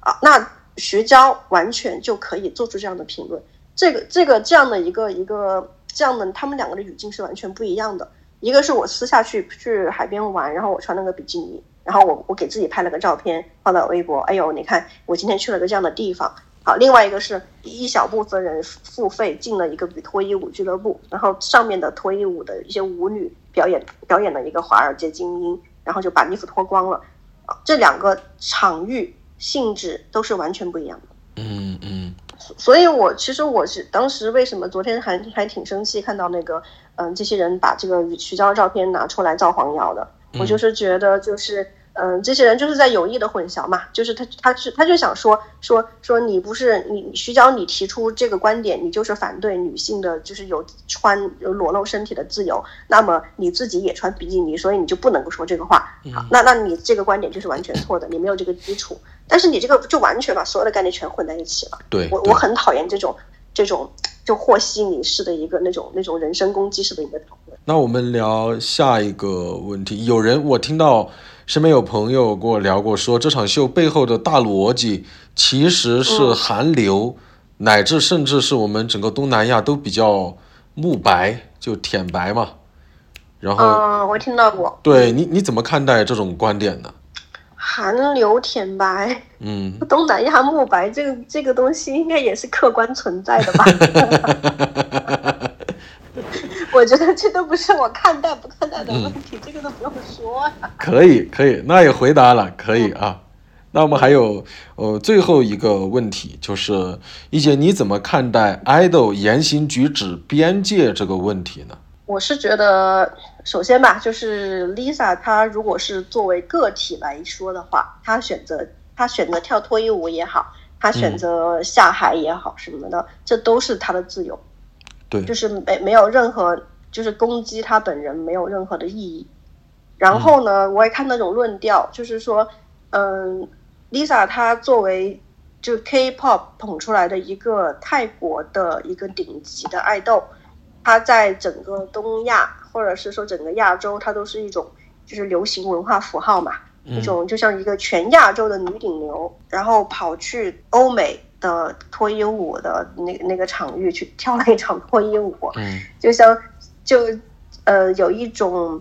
啊，那徐娇完全就可以做出这样的评论。这个这个这样的一个一个这样的，他们两个的语境是完全不一样的。一个是我私下去去海边玩，然后我穿那个比基尼。然后我我给自己拍了个照片放到微博，哎呦，你看我今天去了个这样的地方。好，另外一个是一小部分人付费进了一个脱衣舞俱乐部，然后上面的脱衣舞的一些舞女表演表演了一个华尔街精英，然后就把衣服脱光了。啊，这两个场域性质都是完全不一样的。嗯嗯。所以我其实我是当时为什么昨天还还挺生气，看到那个嗯这些人把这个徐娇的照片拿出来造黄谣的。我就是觉得，就是，嗯，这些人就是在有意的混淆嘛，就是他，他是，他就想说，说，说你不是你徐娇，你提出这个观点，你就是反对女性的，就是有穿有裸露身体的自由，那么你自己也穿比基尼，所以你就不能够说这个话。好，那那你这个观点就是完全错的，你没有这个基础。但是你这个就完全把所有的概念全混在一起了。对，我我很讨厌这种这种就和稀泥式的一个那种那种人身攻击式的一个讨论。那我们聊下一个问题。有人我听到身边有朋友跟我聊过，说这场秀背后的大逻辑其实是韩流，乃至甚至是我们整个东南亚都比较慕白，就舔白嘛。然后，嗯，我听到过。对你你怎么看待这种观点呢？韩流舔白，嗯，东南亚慕白，这个这个东西应该也是客观存在的吧？我觉得这都不是我看待不看待的问题，这个都不用说了。可以可以，那也回答了，可以啊。那我们还有呃最后一个问题，就是一姐你怎么看待 idol 言行举止边界这个问题呢？我是觉得，首先吧，就是 Lisa 她如果是作为个体来说的话，她选择她选择跳脱衣舞也好，她选择下海也好什么的，这都是她的自由。对，就是没没有任何，就是攻击她本人没有任何的意义。然后呢，我也看那种论调，就是说，嗯，Lisa 她作为就 K-pop 捧出来的一个泰国的一个顶级的爱豆，她在整个东亚或者是说整个亚洲，她都是一种就是流行文化符号嘛，一种就像一个全亚洲的女顶流，然后跑去欧美。的脱衣舞的那那个场域去跳了一场脱衣舞，嗯，就像就呃有一种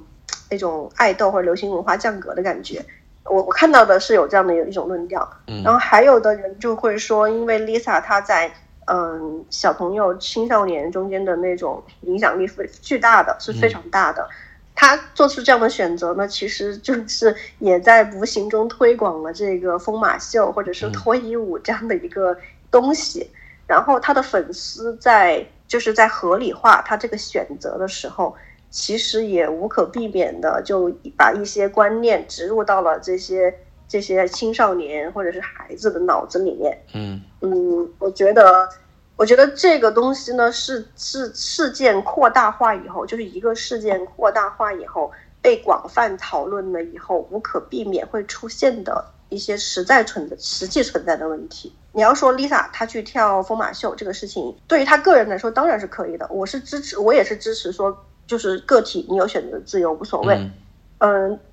那种爱豆或者流行文化降格的感觉。我我看到的是有这样的有一种论调，嗯然后还有的人就会说，因为 Lisa 她在嗯小朋友青少年中间的那种影响力非巨大的是非常大的。他做出这样的选择呢，其实就是也在无形中推广了这个疯马秀或者是脱衣舞这样的一个东西。然后他的粉丝在就是在合理化他这个选择的时候，其实也无可避免的就把一些观念植入到了这些这些青少年或者是孩子的脑子里面。嗯嗯，我觉得。我觉得这个东西呢，是是事件扩大化以后，就是一个事件扩大化以后被广泛讨论了以后，无可避免会出现的一些实在存的、实际存在的问题。你要说 Lisa 她去跳疯马秀这个事情，对于她个人来说当然是可以的，我是支持，我也是支持说，就是个体你有选择自由无所谓。嗯，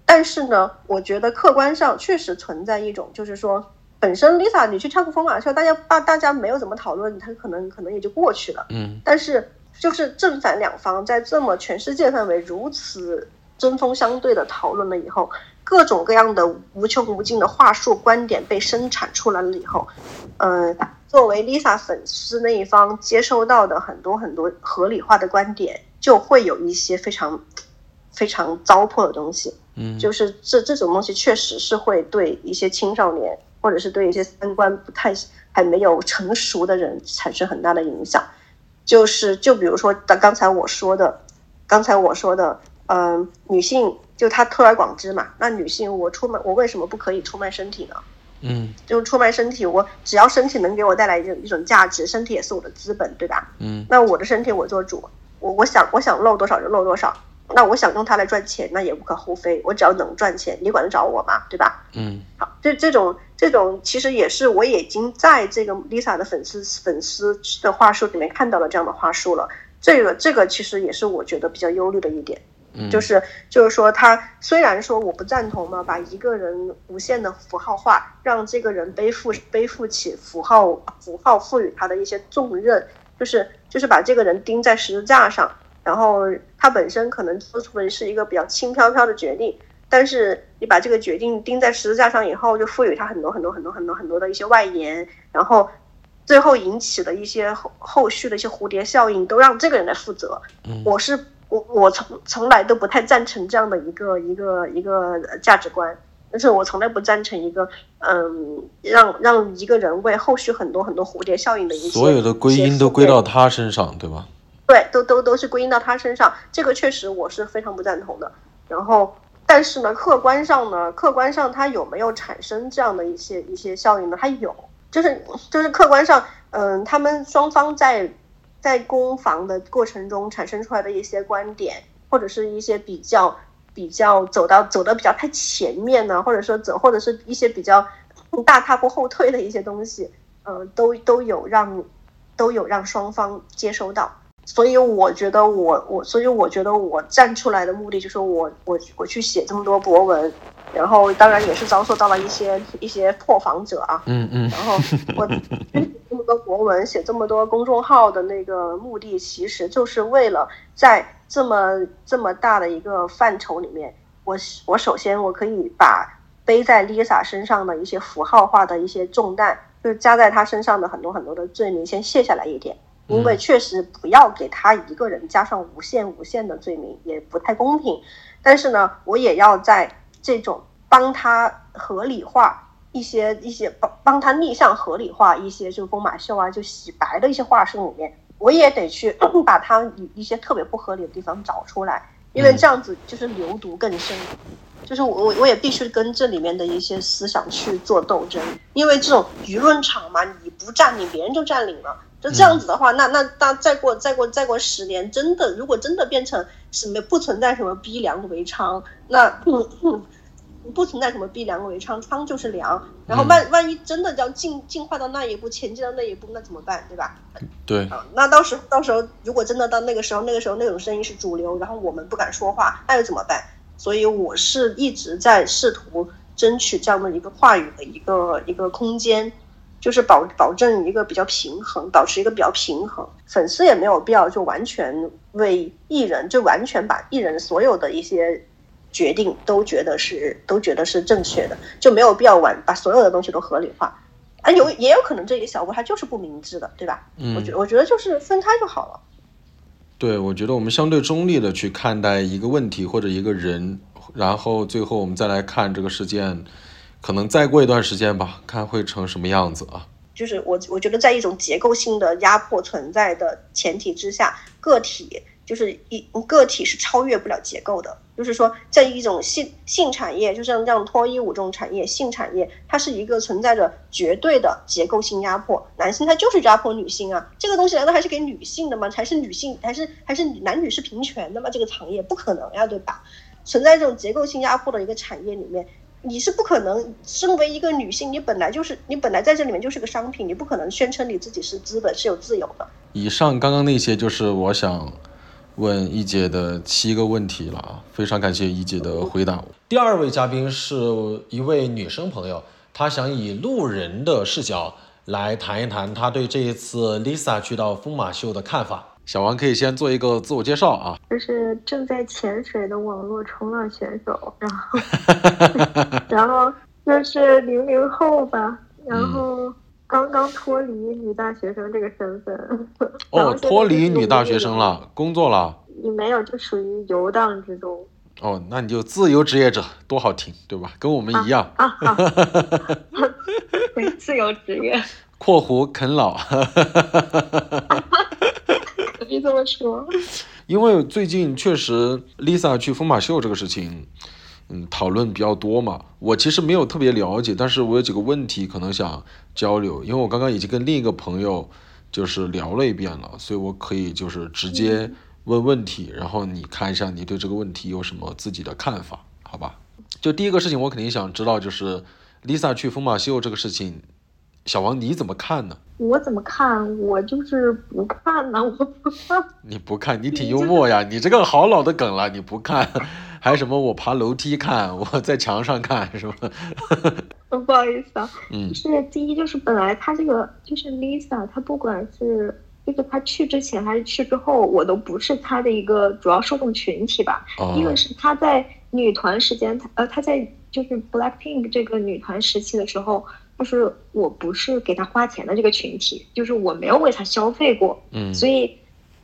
但是呢，我觉得客观上确实存在一种，就是说。本身 Lisa，你去唱个疯马秀，大家大大家没有怎么讨论，他可能可能也就过去了。嗯。但是就是正反两方在这么全世界范围如此针锋相对的讨论了以后，各种各样的无穷无尽的话术观点被生产出来了以后，嗯，作为 Lisa 粉丝那一方接收到的很多很多合理化的观点，就会有一些非常非常糟粕的东西。嗯。就是这这种东西确实是会对一些青少年。或者是对一些三观不太还没有成熟的人产生很大的影响，就是就比如说刚刚才我说的，刚才我说的，嗯，女性就她推而广之嘛，那女性我出卖我为什么不可以出卖身体呢？嗯，就出卖身体，我只要身体能给我带来一种一种价值，身体也是我的资本，对吧？嗯，那我的身体我做主，我我想我想露多少就露多少。那我想用它来赚钱，那也无可厚非。我只要能赚钱，你管得着我吗？对吧？嗯。好，这这种这种其实也是我已经在这个 Lisa 的粉丝粉丝的话术里面看到了这样的话术了。这个这个其实也是我觉得比较忧虑的一点，嗯就是就是说他虽然说我不赞同嘛，把一个人无限的符号化，让这个人背负背负起符号符号赋予他的一些重任，就是就是把这个人钉在十字架上。然后他本身可能做出的是一个比较轻飘飘的决定，但是你把这个决定钉在十字架上以后，就赋予他很多很多很多很多很多的一些外延，然后最后引起的一些后后续的一些蝴蝶效应，都让这个人来负责。我是我我从从来都不太赞成这样的一个一个一个价值观，但是我从来不赞成一个嗯让让一个人为后续很多很多蝴蝶效应的一些所有的归因都归到他身上，对吧？对，都都都是归因到他身上，这个确实我是非常不赞同的。然后，但是呢，客观上呢，客观上他有没有产生这样的一些一些效应呢？他有，就是就是客观上，嗯，他们双方在在攻防的过程中产生出来的一些观点，或者是一些比较比较走到走的比较太前面呢，或者说走或者是一些比较 大踏步后退的一些东西，呃，都都有让。都有让双方接收到。所以我觉得我我，所以我觉得我站出来的目的就是我我我去写这么多博文，然后当然也是遭受到了一些一些破防者啊，嗯嗯，然后我 这么多博文写这么多公众号的那个目的，其实就是为了在这么这么大的一个范畴里面，我我首先我可以把背在 Lisa 身上的一些符号化的一些重担，就是加在她身上的很多很多的罪名先卸下来一点。因为确实不要给他一个人加上无限无限的罪名，也不太公平。但是呢，我也要在这种帮他合理化一些一些帮帮他逆向合理化一些就疯马秀啊，就洗白的一些话术里面，我也得去把他一些特别不合理的地方找出来，因为这样子就是流毒更深。就是我我我也必须跟这里面的一些思想去做斗争，因为这种舆论场嘛，你不占领，别人就占领了。就这样子的话，那那那再过再过再过十年，真的如果真的变成什么不存在什么逼良为娼，那不存在什么逼良为娼，娼就是良。然后万万一真的要进进化到那一步，前进到那一步，那怎么办？对吧？对。那到时候到时候如果真的到那个时候，那个时候那种声音是主流，然后我们不敢说话，那又怎么办？所以我是一直在试图争取这样的一个话语的一个一个空间。就是保保证一个比较平衡，保持一个比较平衡，粉丝也没有必要就完全为艺人，就完全把艺人所有的一些决定都觉得是都觉得是正确的，就没有必要完把所有的东西都合理化。啊，有也有可能这个小波他就是不明智的，对吧？嗯，我觉我觉得就是分开就好了。对，我觉得我们相对中立的去看待一个问题或者一个人，然后最后我们再来看这个事件。可能再过一段时间吧，看会成什么样子啊？就是我，我觉得在一种结构性的压迫存在的前提之下，个体就是一个体是超越不了结构的。就是说，在一种性性产业，就像这样脱衣舞这种产业，性产业它是一个存在着绝对的结构性压迫，男性他就是压迫女性啊，这个东西难道还是给女性的吗？还是女性还是还是男女是平权的吗？这个行业不可能呀，对吧？存在这种结构性压迫的一个产业里面。你是不可能，身为一个女性，你本来就是你本来在这里面就是个商品，你不可能宣称你自己是资本是有自由的。以上刚刚那些就是我想问一姐的七个问题了啊，非常感谢一姐的回答。第二位嘉宾是一位女生朋友，她想以路人的视角来谈一谈她对这一次 Lisa 去到疯马秀的看法。小王可以先做一个自我介绍啊，就是正在潜水的网络冲浪选手，然后，然后就是零零后吧，然后刚刚脱离女大学生这个身份。哦，脱离女大学生了，工作了？你没有，就属于游荡之中。哦，那你就自由职业者，多好听，对吧？跟我们一样。啊啊！自由职业。括弧啃老。你这么说，因为最近确实 Lisa 去疯马秀这个事情，嗯，讨论比较多嘛。我其实没有特别了解，但是我有几个问题可能想交流，因为我刚刚已经跟另一个朋友就是聊了一遍了，所以我可以就是直接问问题，然后你看一下你对这个问题有什么自己的看法，好吧？就第一个事情，我肯定想知道就是 Lisa 去疯马秀这个事情。小王，你怎么看呢？我怎么看？我就是不看呢，我不看。你不看，你挺幽默呀！你这个好老的梗了，你不看，还什么我爬楼梯看，我在墙上看，是吧？不好意思啊，嗯，是第一，就是本来他这个就是 Lisa，他不管是就是他去之前还是去之后，我都不是他的一个主要受众群体吧。哦一个是他在女团时间，他呃他在就是 Blackpink 这个女团时期的时候。就是我不是给他花钱的这个群体，就是我没有为他消费过，嗯，所以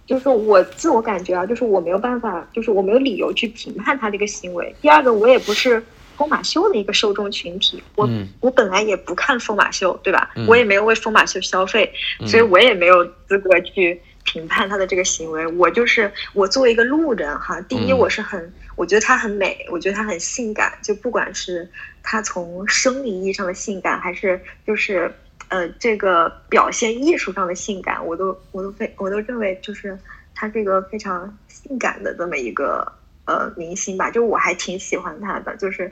就是我自我感觉啊，就是我没有办法，就是我没有理由去评判他这个行为。第二个，我也不是疯马秀的一个受众群体，我我本来也不看疯马秀，对吧？我也没有为疯马秀消费，所以我也没有资格去评判他的这个行为。我就是我作为一个路人哈，第一我是很。我觉得她很美，我觉得她很性感，就不管是她从生理意义上的性感，还是就是呃这个表现艺术上的性感，我都我都非我都认为就是她这个非常性感的这么一个呃明星吧，就我还挺喜欢他的，就是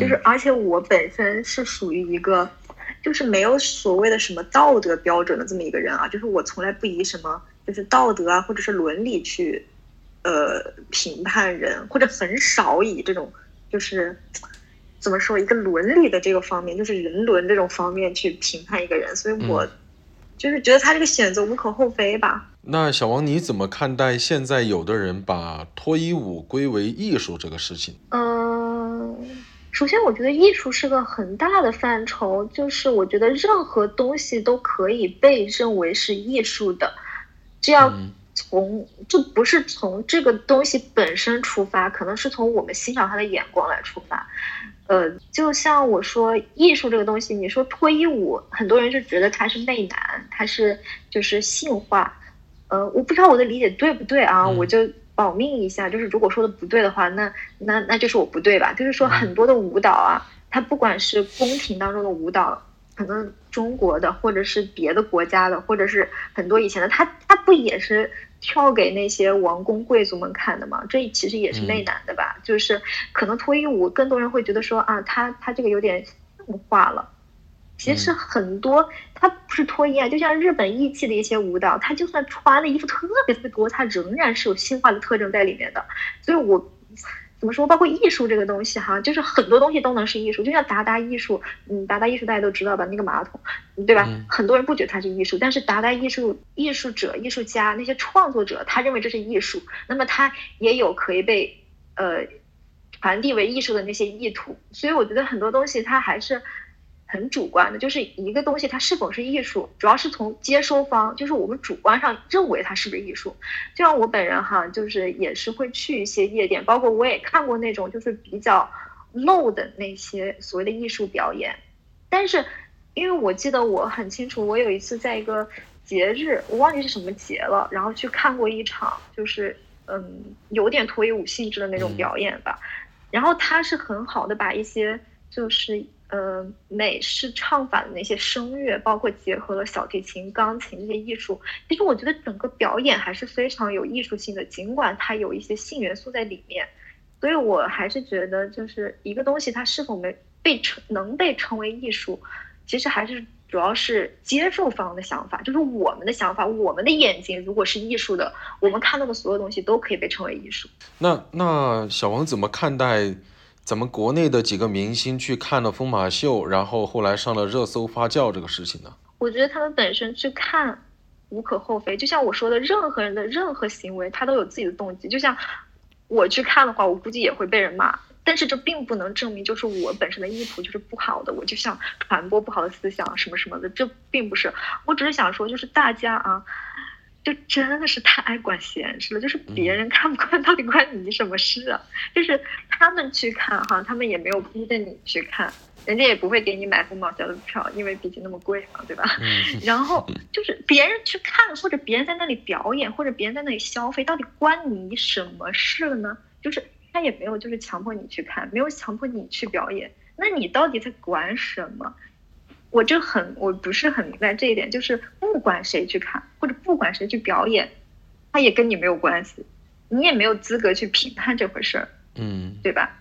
就是而且我本身是属于一个就是没有所谓的什么道德标准的这么一个人啊，就是我从来不以什么就是道德啊或者是伦理去呃评判人，或者很少以这种就是怎么说一个伦理的这个方面，就是人伦这种方面去评判一个人，所以我就是觉得他这个选择无可厚非吧。那小王你怎么看待现在有的人把脱衣舞归为艺术这个事情？嗯，首先我觉得艺术是个很大的范畴，就是我觉得任何东西都可以被认为是艺术的，这样从就不是从这个东西本身出发，可能是从我们欣赏它的眼光来出发。呃，就像我说艺术这个东西，你说脱衣舞，很多人就觉得它是媚男，它是就是性化。呃，我不知道我的理解对不对啊，我就保命一下，就是如果说的不对的话，那那那就是我不对吧？就是说很多的舞蹈啊，它不管是宫廷当中的舞蹈，可能中国的或者是别的国家的，或者是很多以前的，它它不也是跳给那些王公贵族们看的嘛？这其实也是媚男的吧？就是可能脱衣舞，更多人会觉得说啊，他他这个有点性化了。其实很多，他不是脱衣啊，就像日本艺伎的一些舞蹈，他就算穿的衣服特别特别多，他仍然是有性化的特征在里面的。所以，我怎么说？包括艺术这个东西哈，就是很多东西都能是艺术。就像达达艺术，嗯，达达艺术大家都知道吧？那个马桶，对吧？很多人不觉得它是艺术，但是达达艺术艺术者、艺术家那些创作者，他认为这是艺术，那么他也有可以被呃传递为艺术的那些意图。所以，我觉得很多东西它还是。很主观的，就是一个东西它是否是艺术，主要是从接收方，就是我们主观上认为它是不是艺术。就像我本人哈，就是也是会去一些夜店，包括我也看过那种就是比较 low 的那些所谓的艺术表演。但是，因为我记得我很清楚，我有一次在一个节日，我忘记是什么节了，然后去看过一场，就是嗯有点脱衣舞性质的那种表演吧。然后他是很好的把一些就是。呃，美式唱法的那些声乐，包括结合了小提琴、钢琴这些艺术，其实我觉得整个表演还是非常有艺术性的，尽管它有一些性元素在里面。所以我还是觉得，就是一个东西它是否没被称能被称为艺术，其实还是主要是接受方的想法，就是我们的想法，我们的眼睛如果是艺术的，我们看到的所有东西都可以被称为艺术。那那小王怎么看待？咱们国内的几个明星去看了疯马秀，然后后来上了热搜发酵这个事情呢？我觉得他们本身去看无可厚非，就像我说的，任何人的任何行为他都有自己的动机。就像我去看的话，我估计也会被人骂，但是这并不能证明就是我本身的意图就是不好的，我就想传播不好的思想什么什么的，这并不是。我只是想说，就是大家啊。就真的是太爱管闲事了，就是别人看不惯，到底关你什么事啊？就是他们去看哈，他们也没有逼着你去看，人家也不会给你买疯马秀的票，因为毕竟那么贵嘛，对吧？然后 就是别人去看，或者别人在那里表演，或者别人在那里消费，到底关你什么事呢？就是他也没有就是强迫你去看，没有强迫你去表演，那你到底在管什么？我就很我不是很明白这一点，就是不管谁去看或者不管谁去表演，他也跟你没有关系，你也没有资格去评判这回事儿，嗯，对吧？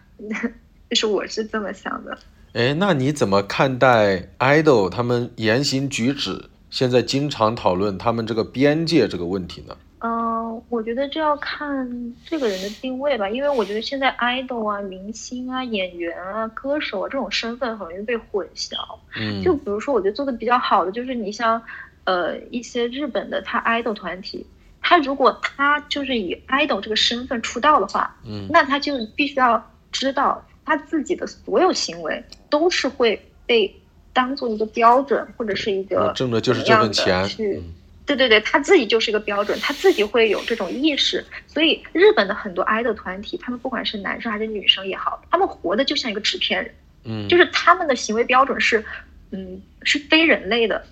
就是我是这么想的。哎，那你怎么看待 idol 他们言行举止？现在经常讨论他们这个边界这个问题呢？嗯，我觉得这要看这个人的定位吧，因为我觉得现在 idol 啊、明星啊、演员啊、歌手啊这种身份很容易被混淆。嗯，就比如说，我觉得做的比较好的就是你像，呃，一些日本的他 idol 团体，他如果他就是以 idol 这个身份出道的话，嗯，那他就必须要知道他自己的所有行为都是会被当做一个标准或者是一个挣的就是这份钱。对对对，他自己就是一个标准，他自己会有这种意识，所以日本的很多 idol 团体，他们不管是男生还是女生也好，他们活的就像一个纸片人，嗯，就是他们的行为标准是，嗯，是非人类的，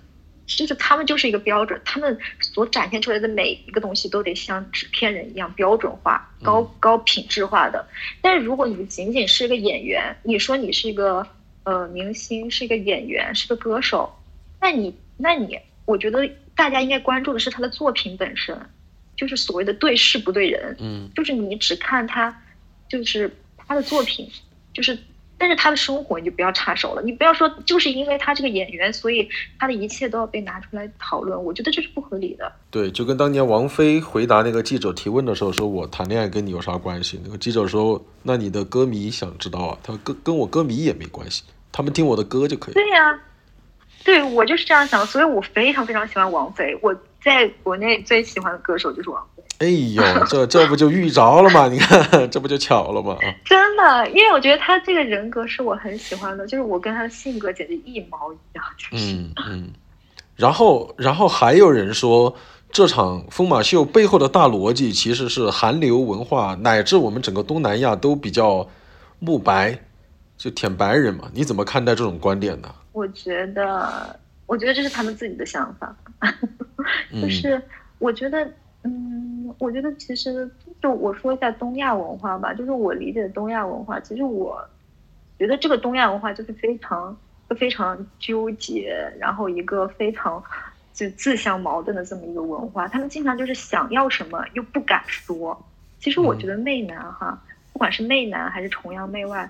就是他们就是一个标准，他们所展现出来的每一个东西都得像纸片人一样标准化、高高品质化的。但是如果你仅仅是一个演员，你说你是一个呃明星，是一个演员，是个歌手，那你那你，我觉得。大家应该关注的是他的作品本身，就是所谓的对事不对人。嗯，就是你只看他，就是他的作品，就是但是他的生活你就不要插手了，你不要说就是因为他这个演员，所以他的一切都要被拿出来讨论，我觉得这是不合理的。对，就跟当年王菲回答那个记者提问的时候说：“我谈恋爱跟你有啥关系？”那个记者说：“那你的歌迷想知道啊，他跟跟我歌迷也没关系，他们听我的歌就可以。”对呀，对我就是这样想，所以我非常非常喜欢王菲。我在国内最喜欢的歌手就是王菲。哎呦，这这不就遇着了吗？你看，这不就巧了吗？真的，因为我觉得他这个人格是我很喜欢的，就是我跟他的性格简直一毛一样。嗯嗯。然后，然后还有人说，这场疯马秀背后的大逻辑其实是韩流文化，乃至我们整个东南亚都比较慕白，就舔白人嘛。你怎么看待这种观点呢？我觉得，我觉得这是他们自己的想法，就是我觉得。嗯，我觉得其实就我说一下东亚文化吧，就是我理解的东亚文化，其实我觉得这个东亚文化就是非常非常纠结，然后一个非常就自相矛盾的这么一个文化。他们经常就是想要什么又不敢说。其实我觉得媚男哈，不管是媚男还是崇洋媚外，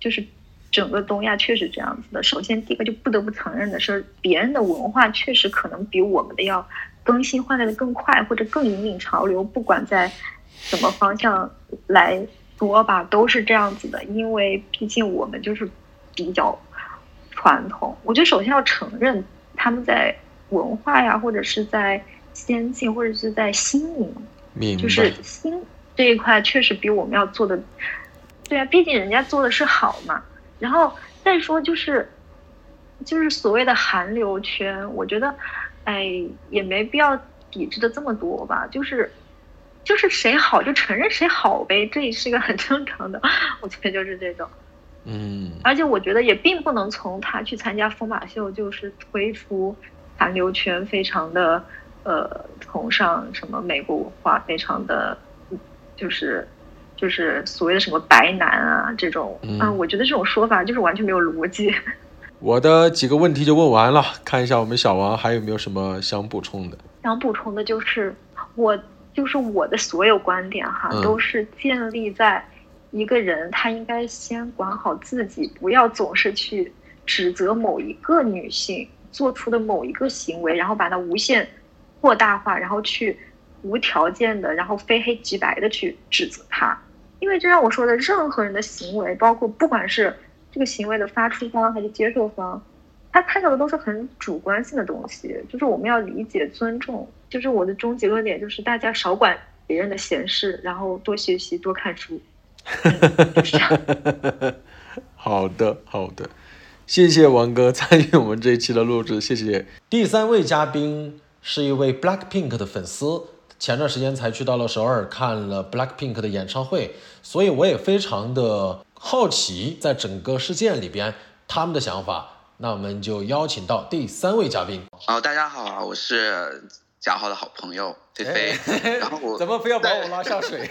就是整个东亚确实这样子的。首先第一个就不得不承认的是，别人的文化确实可能比我们的要。更新换代的更快，或者更引领潮流，不管在什么方向来说吧，都是这样子的。因为毕竟我们就是比较传统。我觉得首先要承认他们在文化呀，或者是在先进，或者是在新颖，就是新这一块确实比我们要做的。对啊，毕竟人家做的是好嘛。然后再说就是就是所谓的韩流圈，我觉得。哎，也没必要抵制的这么多吧，就是，就是谁好就承认谁好呗，这也是个很正常的，我觉得就是这种，嗯，而且我觉得也并不能从他去参加疯马秀，就是推出韩流圈非常的呃崇尚什么美国文化，非常的就是就是所谓的什么白男啊这种啊，我觉得这种说法就是完全没有逻辑。我的几个问题就问完了，看一下我们小王还有没有什么想补充的。想补充的就是，我就是我的所有观点哈，都是建立在一个人他应该先管好自己，不要总是去指责某一个女性做出的某一个行为，然后把它无限扩大化，然后去无条件的，然后非黑即白的去指责她。因为就像我说的，任何人的行为，包括不管是。这个行为的发出方还是接受方，他看到的都是很主观性的东西，就是我们要理解、尊重。就是我的终极论点，就是大家少管别人的闲事，然后多学习、多看书。好的，好的，谢谢王哥参与我们这一期的录制，谢谢。第三位嘉宾是一位 Black Pink 的粉丝，前段时间才去到了首尔看了 Black Pink 的演唱会，所以我也非常的。好奇在整个事件里边他们的想法，那我们就邀请到第三位嘉宾。哦，大家好啊，我是贾浩的好朋友菲菲。然后我怎么非要把我拉下水？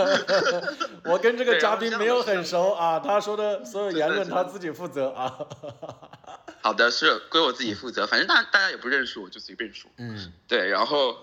我跟这个嘉宾没有很熟啊，他说的所有言论他自己负责啊。好的，是归我自己负责，反正大大家也不认识我，就随便说。嗯，对，然后。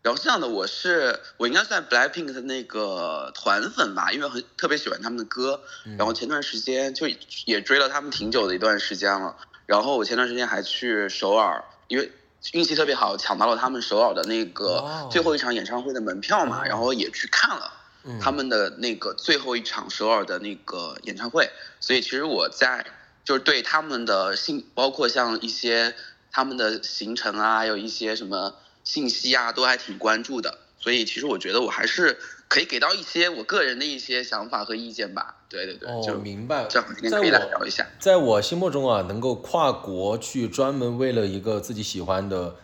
然后这样的，我是我应该算 Blackpink 的那个团粉吧，因为很特别喜欢他们的歌。然后前段时间就也追了他们挺久的一段时间了。然后我前段时间还去首尔，因为运气特别好，抢到了他们首尔的那个最后一场演唱会的门票嘛，然后也去看了他们的那个最后一场首尔的那个演唱会。所以其实我在就是对他们的信，包括像一些他们的行程啊，还有一些什么。信息啊，都还挺关注的，所以其实我觉得我还是可以给到一些我个人的一些想法和意见吧。对对对，哦，明白。这样今天可以来聊一下。在我心目中啊，能够跨国去专门为了一个自己喜欢的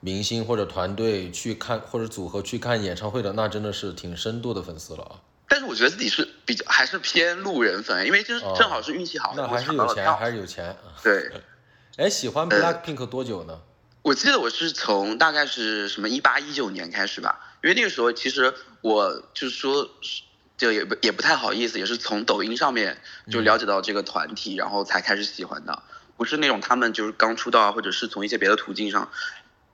明星或者团队去看或者组合去看演唱会的，那真的是挺深度的粉丝了啊。但是我觉得自己是比较还是偏路人粉，因为就是正好是运气好，那还是有钱，还是有钱。对。哎，喜欢 Blackpink 多久呢？我记得我是从大概是什么一八一九年开始吧，因为那个时候其实我就是说，就也不也不太好意思，也是从抖音上面就了解到这个团体，然后才开始喜欢的，不是那种他们就是刚出道啊，或者是从一些别的途径上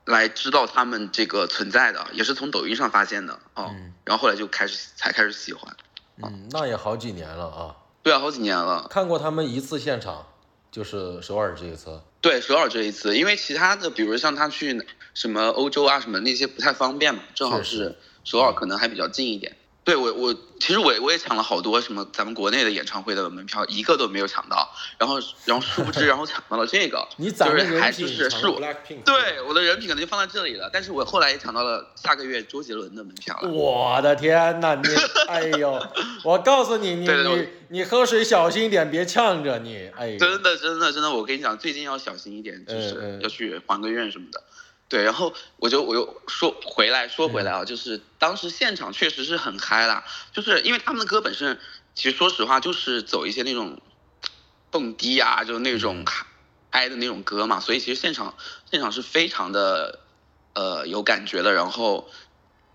来知道他们这个存在的，也是从抖音上发现的哦，然后后来就开始才开始喜欢，嗯，那也好几年了啊。对啊，好几年了。看过他们一次现场，就是首尔这一次。对，首尔这一次，因为其他的，比如像他去什么欧洲啊什么那些不太方便嘛，正好是首尔可能还比较近一点。对我我其实我我也抢了好多什么咱们国内的演唱会的门票，一个都没有抢到。然后然后殊不知，然后抢到了这个，你就是还是是我对我的人品可能就放在这里了。但是我后来也抢到了下个月周杰伦的门票了。我的天呐，你 哎呦！我告诉你，你你你喝水小心一点，别呛着你。哎，真的真的真的，我跟你讲，最近要小心一点，就是要去还个愿什么的。对，然后我就我又说回来，说回来啊，就是当时现场确实是很嗨啦，就是因为他们的歌本身，其实说实话就是走一些那种蹦迪啊，就是那种嗨的那种歌嘛，所以其实现场现场是非常的呃有感觉的。然后，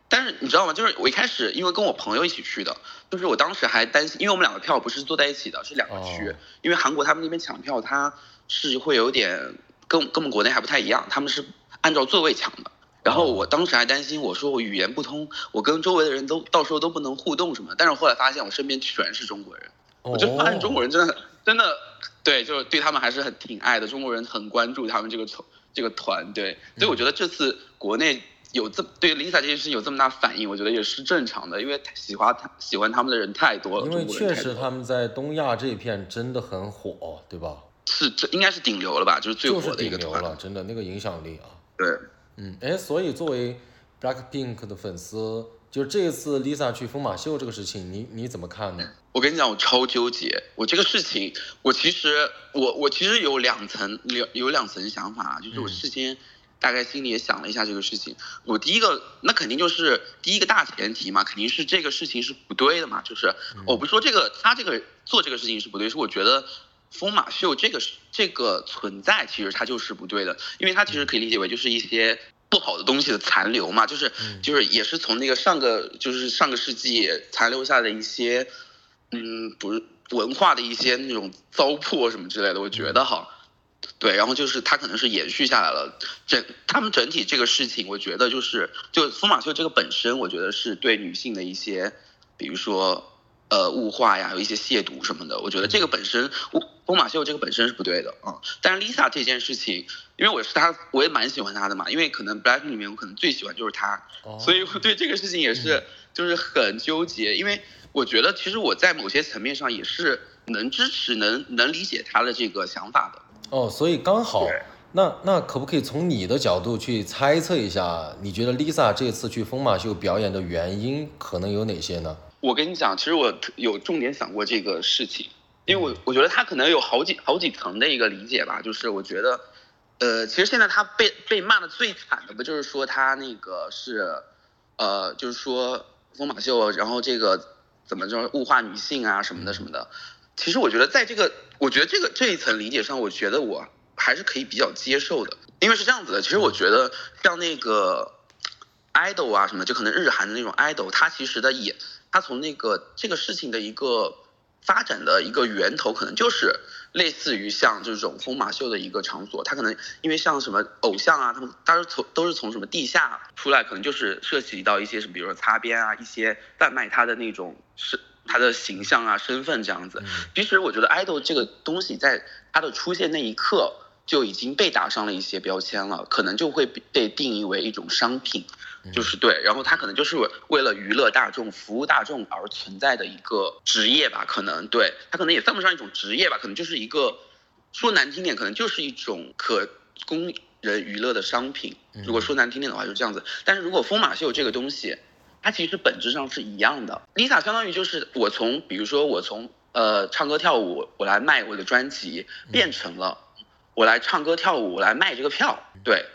但是你知道吗？就是我一开始因为跟我朋友一起去的，就是我当时还担心，因为我们两个票不是坐在一起的，是两个区，因为韩国他们那边抢票，他是会有点跟跟我们国内还不太一样，他们是。按照座位抢的，然后我当时还担心，我说我语言不通，我跟周围的人都到时候都不能互动什么。但是后来发现我身边全是中国人，我就发现中国人真的 真的对，就是对他们还是很挺爱的。中国人很关注他们这个团这个团队，所以我觉得这次国内有这对 Lisa 这件事情有这么大反应，我觉得也是正常的，因为喜欢他喜欢他们的人太多了。因为确实他们在东亚这一片真的很火，对吧？是这应该是顶流了吧？就是最火的一个团了，真的那个影响力啊。对，嗯，哎，所以作为 Blackpink 的粉丝，就这一次 Lisa 去疯马秀这个事情，你你怎么看呢？我跟你讲，我超纠结。我这个事情，我其实我我其实有两层有有两层想法啊，就是我事先大概心里也想了一下这个事情。我第一个，那肯定就是第一个大前提嘛，肯定是这个事情是不对的嘛。就是我不说这个他这个做这个事情是不对，是我觉得。疯马秀这个这个存在，其实它就是不对的，因为它其实可以理解为就是一些不好的东西的残留嘛，就是就是也是从那个上个就是上个世纪残留下的一些，嗯，不是文化的一些那种糟粕什么之类的，我觉得哈，对，然后就是它可能是延续下来了，整他们整体这个事情，我觉得就是就疯马秀这个本身，我觉得是对女性的一些，比如说。呃，物化呀，有一些亵渎什么的，我觉得这个本身，疯马秀这个本身是不对的啊。但是 Lisa 这件事情，因为我是她，我也蛮喜欢她的嘛。因为可能 Blackpink 里面我可能最喜欢就是她，所以我对这个事情也是就是很纠结。因为我觉得其实我在某些层面上也是能支持、能能理解她的这个想法的。哦，所以刚好，那那可不可以从你的角度去猜测一下，你觉得 Lisa 这次去疯马秀表演的原因可能有哪些呢？我跟你讲，其实我有重点想过这个事情，因为我我觉得他可能有好几好几层的一个理解吧。就是我觉得，呃，其实现在他被被骂的最惨的不就是说他那个是，呃，就是说疯马秀，然后这个怎么着物化女性啊什么的什么的。其实我觉得在这个，我觉得这个这一层理解上，我觉得我还是可以比较接受的，因为是这样子的。其实我觉得像那个 idol 啊什么，就可能日韩的那种 idol，他其实的也。他从那个这个事情的一个发展的一个源头，可能就是类似于像这种疯马秀的一个场所。他可能因为像什么偶像啊，他们当时从都是从什么地下出来，可能就是涉及到一些什么，比如说擦边啊，一些贩卖他的那种是他的形象啊、身份这样子。其实我觉得 idol 这个东西在它的出现那一刻就已经被打上了一些标签了，可能就会被定义为一种商品。就是对，然后他可能就是为了娱乐大众、服务大众而存在的一个职业吧，可能对他可能也算不上一种职业吧，可能就是一个说难听点，可能就是一种可供人娱乐的商品。如果说难听点的话，就这样子。但是如果疯马秀这个东西，它其实本质上是一样的。Lisa 相当于就是我从，比如说我从呃唱歌跳舞，我来卖我的专辑，变成了我来唱歌跳舞，我来卖这个票。对，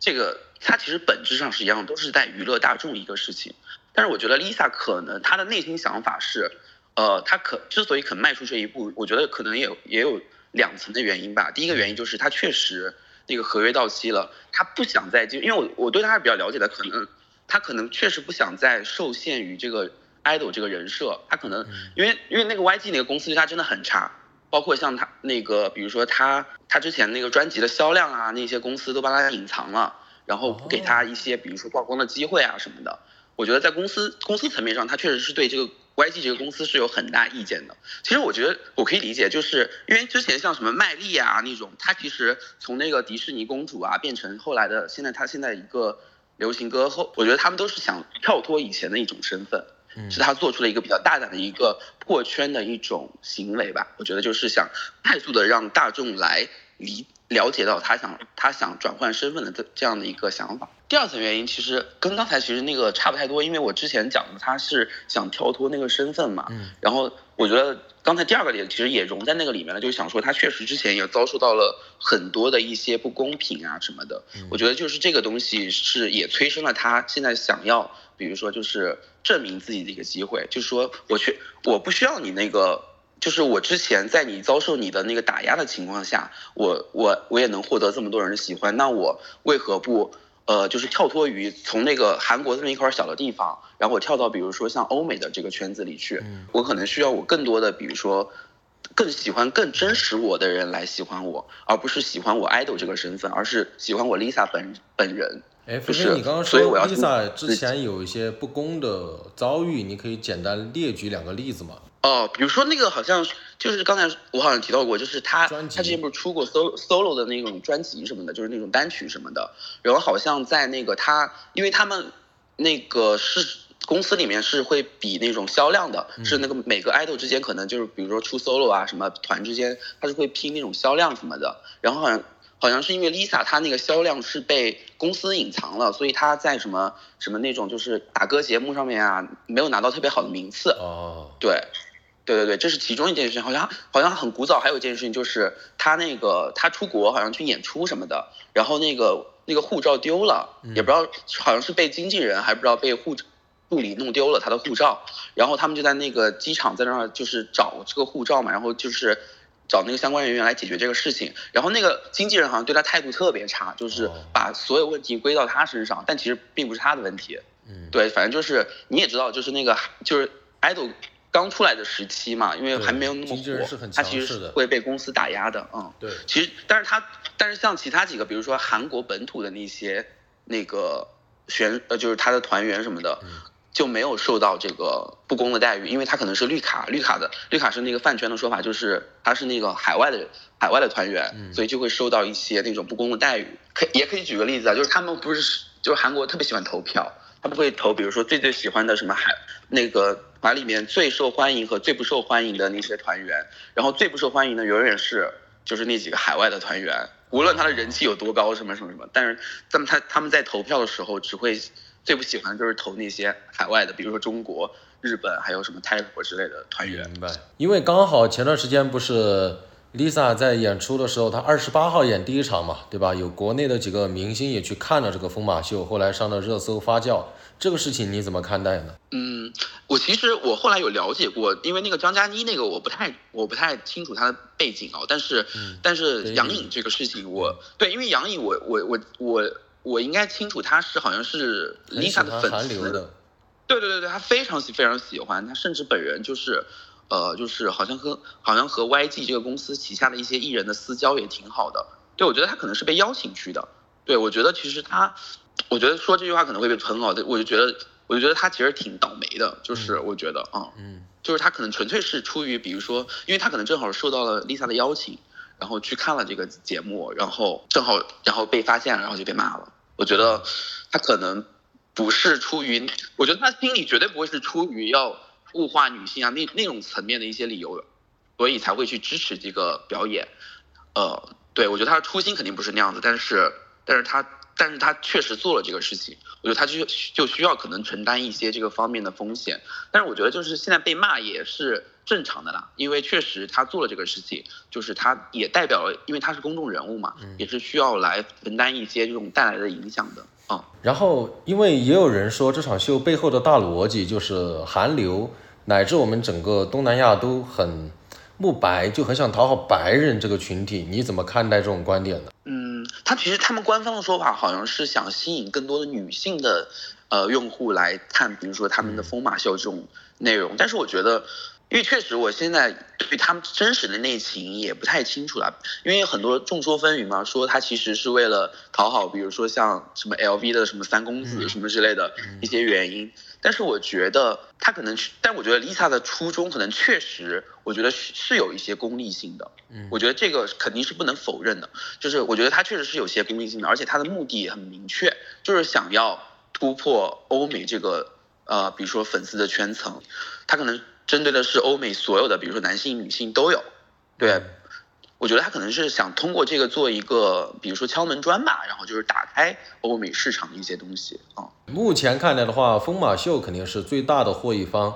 这个。它其实本质上是一样，都是在娱乐大众一个事情。但是我觉得 Lisa 可能她的内心想法是，呃，她可之所以肯迈出这一步，我觉得可能也也有两层的原因吧。第一个原因就是她确实那个合约到期了，她不想再就因为我我对她是比较了解的，可能她可能确实不想再受限于这个 idol 这个人设。她可能因为因为那个 YG 那个公司对她真的很差，包括像他那个比如说他他之前那个专辑的销量啊，那些公司都帮他隐藏了。然后不给他一些，比如说曝光的机会啊什么的。我觉得在公司公司层面上，他确实是对这个 YG 这个公司是有很大意见的。其实我觉得我可以理解，就是因为之前像什么麦莉啊那种，他其实从那个迪士尼公主啊变成后来的现在他现在一个流行歌后，我觉得他们都是想跳脱以前的一种身份，是他做出了一个比较大胆的一个破圈的一种行为吧。我觉得就是想快速的让大众来理了解到他想他想转换身份的这这样的一个想法。第二层原因其实跟刚才其实那个差不太多，因为我之前讲的他是想跳脱那个身份嘛，嗯，然后我觉得刚才第二个点其实也融在那个里面了，就是想说他确实之前也遭受到了很多的一些不公平啊什么的，我觉得就是这个东西是也催生了他现在想要，比如说就是证明自己的一个机会，就是说我去我不需要你那个。就是我之前在你遭受你的那个打压的情况下，我我我也能获得这么多人的喜欢，那我为何不呃就是跳脱于从那个韩国这么一块小的地方，然后我跳到比如说像欧美的这个圈子里去，我可能需要我更多的比如说更喜欢更真实我的人来喜欢我，而不是喜欢我 idol 这个身份，而是喜欢我 Lisa 本本人。哎，不是你刚刚说 Lisa 之前有一些不公的遭遇，你可以简单列举两个例子吗？哦，比如说那个好像就是刚才我好像提到过，就是他他之前不是出过 solo solo 的那种专辑什么的，就是那种单曲什么的。然后好像在那个他，因为他们那个是公司里面是会比那种销量的，是那个每个 idol 之间可能就是比如说出 solo 啊什么团之间，他是会拼那种销量什么的。然后好像好像是因为 Lisa 她那个销量是被公司隐藏了，所以她在什么什么那种就是打歌节目上面啊，没有拿到特别好的名次。哦，对。对对对，这是其中一件事情，好像好像很古早。还有一件事情就是他那个他出国好像去演出什么的，然后那个那个护照丢了，也不知道好像是被经纪人还不知道被护助理弄丢了他的护照，然后他们就在那个机场在那儿就是找这个护照嘛，然后就是找那个相关人员来解决这个事情，然后那个经纪人好像对他态度特别差，就是把所有问题归到他身上，但其实并不是他的问题。嗯，对，反正就是你也知道，就是那个就是 idol。刚出来的时期嘛，因为还没有那么火，他其实是会被公司打压的，嗯，对。其实，但是他，但是像其他几个，比如说韩国本土的那些那个选，呃，就是他的团员什么的，就没有受到这个不公的待遇，因为他可能是绿卡，绿卡的绿卡是那个饭圈的说法，就是他是那个海外的海外的团员，所以就会受到一些那种不公的待遇。可也可以举个例子啊，就是他们不是，就是韩国特别喜欢投票。他们会投，比如说最最喜欢的什么海那个团里面最受欢迎和最不受欢迎的那些团员，然后最不受欢迎的永远是就是那几个海外的团员，无论他的人气有多高，什么什么什么，但是咱们他他们在投票的时候只会最不喜欢就是投那些海外的，比如说中国、日本还有什么泰国之类的团员。明白，因为刚好前段时间不是。Lisa 在演出的时候，她二十八号演第一场嘛，对吧？有国内的几个明星也去看了这个疯马秀，后来上了热搜发酵。这个事情你怎么看待呢？嗯，我其实我后来有了解过，因为那个张嘉倪那个我不太我不太清楚她的背景哦，但是但是杨颖这个事情我对，因为杨颖我我我我我应该清楚她是好像是 Lisa 的粉丝，对对对对，她非常喜非常喜欢，她甚至本人就是。呃，就是好像和好像和 YG 这个公司旗下的一些艺人的私交也挺好的。对，我觉得他可能是被邀请去的。对，我觉得其实他，我觉得说这句话可能会被喷哦。我就觉得，我就觉得他其实挺倒霉的。就是我觉得啊，嗯，就是他可能纯粹是出于，比如说，因为他可能正好受到了 Lisa 的邀请，然后去看了这个节目，然后正好然后被发现了，然后就被骂了。我觉得他可能不是出于，我觉得他心里绝对不会是出于要。物化女性啊，那那种层面的一些理由，所以才会去支持这个表演。呃，对我觉得他的初心肯定不是那样子，但是，但是他，但是他确实做了这个事情。我觉得他就就需要可能承担一些这个方面的风险。但是我觉得就是现在被骂也是正常的啦，因为确实他做了这个事情，就是他也代表了，因为他是公众人物嘛，也是需要来承担一些这种带来的影响的啊。然后，因为也有人说这场秀背后的大逻辑就是韩流。乃至我们整个东南亚都很慕白，就很想讨好白人这个群体，你怎么看待这种观点呢？嗯，他其实他们官方的说法好像是想吸引更多的女性的呃用户来看，比如说他们的疯马秀这种内容。但是我觉得，因为确实我现在对他们真实的内情也不太清楚了，因为很多众说纷纭嘛，说他其实是为了讨好，比如说像什么 LV 的什么三公子什么之类的一些原因。但是我觉得他可能，但我觉得 Lisa 的初衷可能确实，我觉得是是有一些功利性的。嗯，我觉得这个肯定是不能否认的。就是我觉得他确实是有些功利性的，而且他的目的也很明确，就是想要突破欧美这个呃，比如说粉丝的圈层，他可能针对的是欧美所有的，比如说男性、女性都有。对。我觉得他可能是想通过这个做一个，比如说敲门砖吧，然后就是打开欧美市场的一些东西啊。目前看来的话，疯马秀肯定是最大的获益方，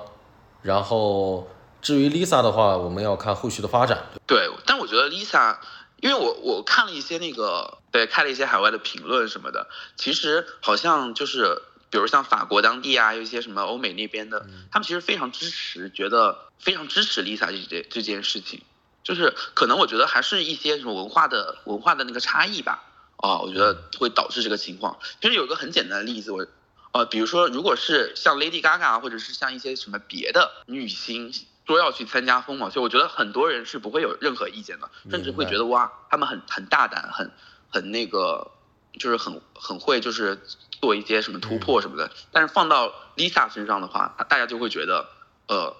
然后至于 Lisa 的话，我们要看后续的发展。对，但我觉得 Lisa，因为我我看了一些那个，对，看了一些海外的评论什么的，其实好像就是，比如像法国当地啊，有一些什么欧美那边的，他们其实非常支持，觉得非常支持 Lisa 这这这件事情。就是可能我觉得还是一些什么文化的文化的那个差异吧，啊，我觉得会导致这个情况。其实有一个很简单的例子，我，呃，比如说如果是像 Lady Gaga 或者是像一些什么别的女星说要去参加疯马秀，我觉得很多人是不会有任何意见的，甚至会觉得哇，他们很很大胆，很很那个，就是很很会就是做一些什么突破什么的。但是放到 Lisa 身上的话，大家就会觉得，呃。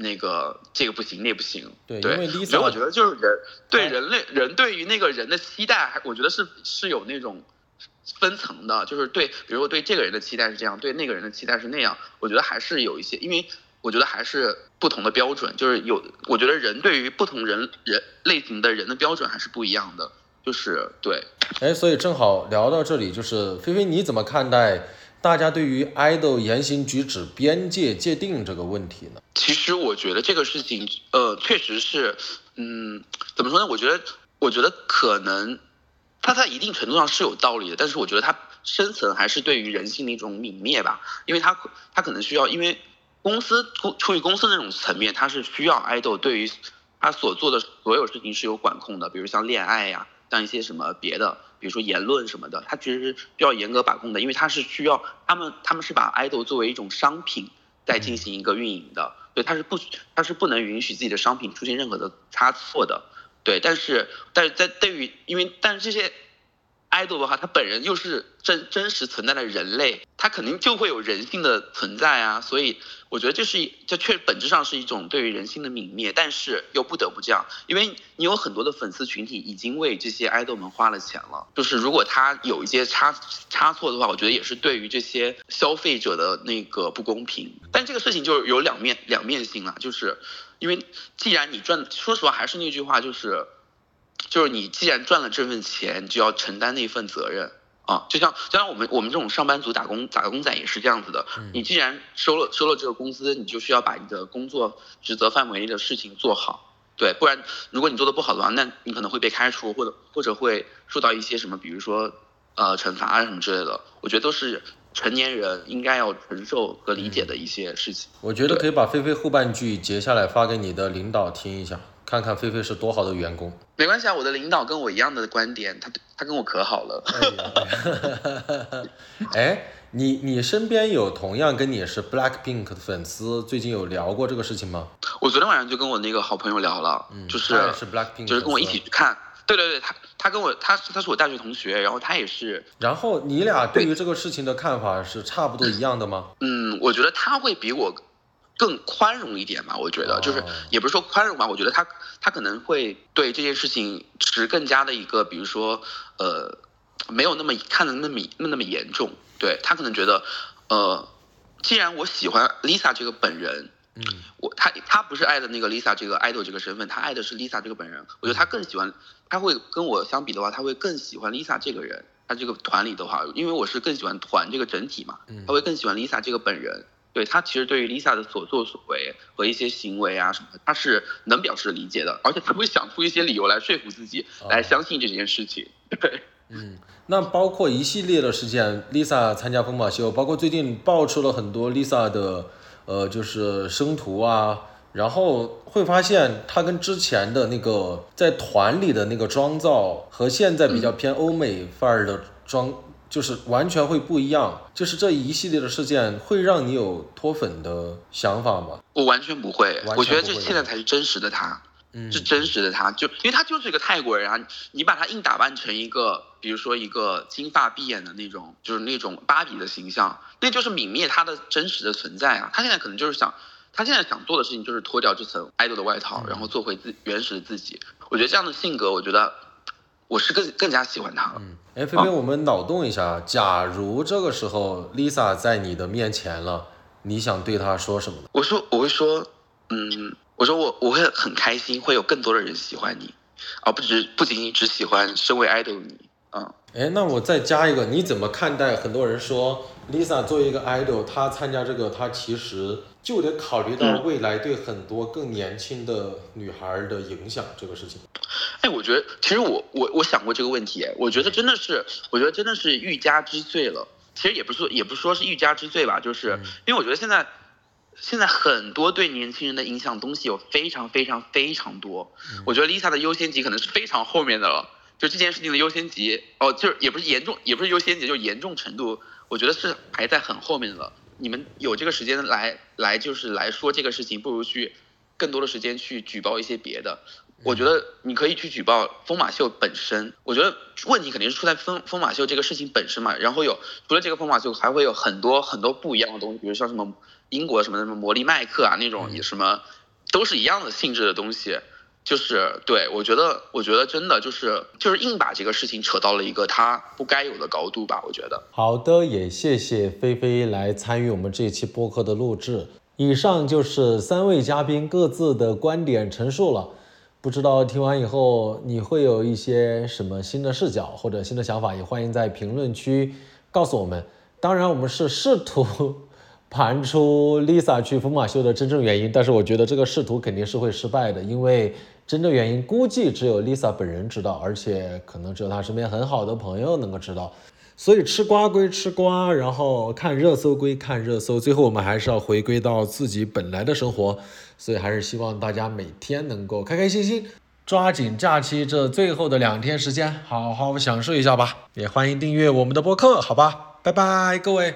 那个这个不行，那不行。对，因为 Lisa，我觉得就是人对人类人对于那个人的期待，还我觉得是是有那种分层的，就是对，比如说对这个人的期待是这样，对那个人的期待是那样。我觉得还是有一些，因为我觉得还是不同的标准，就是有，我觉得人对于不同人人类型的人的标准还是不一样的，就是对。哎，所以正好聊到这里，就是菲菲，你怎么看待？大家对于爱豆言行举止边界界定这个问题呢？其实我觉得这个事情，呃，确实是，嗯，怎么说呢？我觉得，我觉得可能，它在一定程度上是有道理的，但是我觉得它深层还是对于人性的一种泯灭吧，因为它，它可能需要，因为公司出出于公司那种层面，它是需要爱豆对于他所做的所有事情是有管控的，比如像恋爱呀，像一些什么别的。比如说言论什么的，它其实是需要严格把控的，因为它是需要他们他们是把 idol 作为一种商品在进行一个运营的，对，它是不它是不能允许自己的商品出现任何的差错的，对，但是但是在对于因为但是这些。爱豆的话，他本人又是真真实存在的人类，他肯定就会有人性的存在啊，所以我觉得这是这确本质上是一种对于人性的泯灭，但是又不得不这样，因为你有很多的粉丝群体已经为这些爱豆们花了钱了，就是如果他有一些差差错的话，我觉得也是对于这些消费者的那个不公平，但这个事情就是有两面两面性了，就是因为既然你赚，说实话还是那句话，就是。就是你既然赚了这份钱，就要承担那份责任啊！就像就像我们我们这种上班族打工打工仔也是这样子的。你既然收了收了这个工资，你就需要把你的工作职责范围内的事情做好，对，不然如果你做的不好的话，那你可能会被开除，或者或者会受到一些什么，比如说呃惩罚啊什么之类的。我觉得都是成年人应该要承受和理解的一些事情。我觉得可以把菲菲后半句截下来发给你的领导听一下。看看菲菲是多好的员工，没关系啊，我的领导跟我一样的观点，他他跟我可好了。哎，你你身边有同样跟你是 Black Pink 的粉丝，最近有聊过这个事情吗？我昨天晚上就跟我那个好朋友聊了，就是是 Black Pink，就是跟我一起去看。对对对，他他跟我他他是我大学同学，然后他也是。然后你俩对于这个事情的看法是差不多一样的吗？嗯，我觉得他会比我。更宽容一点嘛，我觉得就是也不是说宽容吧，我觉得他他可能会对这件事情持更加的一个，比如说呃，没有那么看的那么那么那么严重。对他可能觉得，呃，既然我喜欢 Lisa 这个本人，嗯，我他他不是爱的那个 Lisa 这个 idol 这个身份，他爱的是 Lisa 这个本人。我觉得他更喜欢，他会跟我相比的话，他会更喜欢 Lisa 这个人。他这个团里的话，因为我是更喜欢团这个整体嘛，他会更喜欢 Lisa 这个本人。对他其实对于 Lisa 的所作所为和一些行为啊什么的，他是能表示理解的，而且他会想出一些理由来说服自己来相信这件事情。对，嗯，那包括一系列的事件，Lisa 参加疯马秀，包括最近爆出了很多 Lisa 的呃就是生图啊，然后会发现她跟之前的那个在团里的那个妆造和现在比较偏欧美范儿的妆。就是完全会不一样。就是这一系列的事件会让你有脱粉的想法吗？我完全不会，我觉得这现在才是真实的他。嗯是真实的他，就因为他就是一个泰国人啊，你把他硬打扮成一个，比如说一个金发碧眼的那种，就是那种芭比的形象，那就是泯灭他的真实的存在啊。他现在可能就是想，他现在想做的事情就是脱掉这层 idol 的外套，然后做回自原始的自己。我觉得这样的性格，我觉得我是更更加喜欢他了。嗯，哎，菲菲，我们脑洞一下，假如这个时候 Lisa 在你的面前了，你想对她说什么呢？我说我会说，嗯，我说我我会很开心，会有更多的人喜欢你，而不只不仅仅只喜欢身为 idol 的你，嗯。哎，那我再加一个，你怎么看待很多人说 Lisa 作为一个 idol，她参加这个，她其实就得考虑到未来对很多更年轻的女孩的影响这个事情。哎，我觉得其实我我我想过这个问题，哎，我觉得真的是，我觉得真的是欲加之罪了。其实也不是说，也不是说是欲加之罪吧，就是因为我觉得现在现在很多对年轻人的影响东西有非常非常非常多。我觉得 Lisa 的优先级可能是非常后面的了，就这件事情的优先级，哦，就是也不是严重，也不是优先级，就是严重程度，我觉得是排在很后面的了。你们有这个时间来来就是来说这个事情，不如去更多的时间去举报一些别的。我觉得你可以去举报疯马秀本身，我觉得问题肯定是出在疯疯马秀这个事情本身嘛。然后有除了这个疯马秀，还会有很多很多不一样的东西，比如像什么英国什么什么魔力麦克啊那种，也什么都是一样的性质的东西。就是对我觉得，我觉得真的就是就是硬把这个事情扯到了一个他不该有的高度吧。我觉得。好的，也谢谢菲菲来参与我们这一期播客的录制。以上就是三位嘉宾各自的观点陈述了。不知道听完以后你会有一些什么新的视角或者新的想法，也欢迎在评论区告诉我们。当然，我们是试图盘出 Lisa 去疯马秀的真正原因，但是我觉得这个试图肯定是会失败的，因为真正原因估计只有 Lisa 本人知道，而且可能只有她身边很好的朋友能够知道。所以吃瓜归吃瓜，然后看热搜归看热搜，最后我们还是要回归到自己本来的生活。所以还是希望大家每天能够开开心心，抓紧假期这最后的两天时间，好好享受一下吧。也欢迎订阅我们的播客，好吧，拜拜，各位。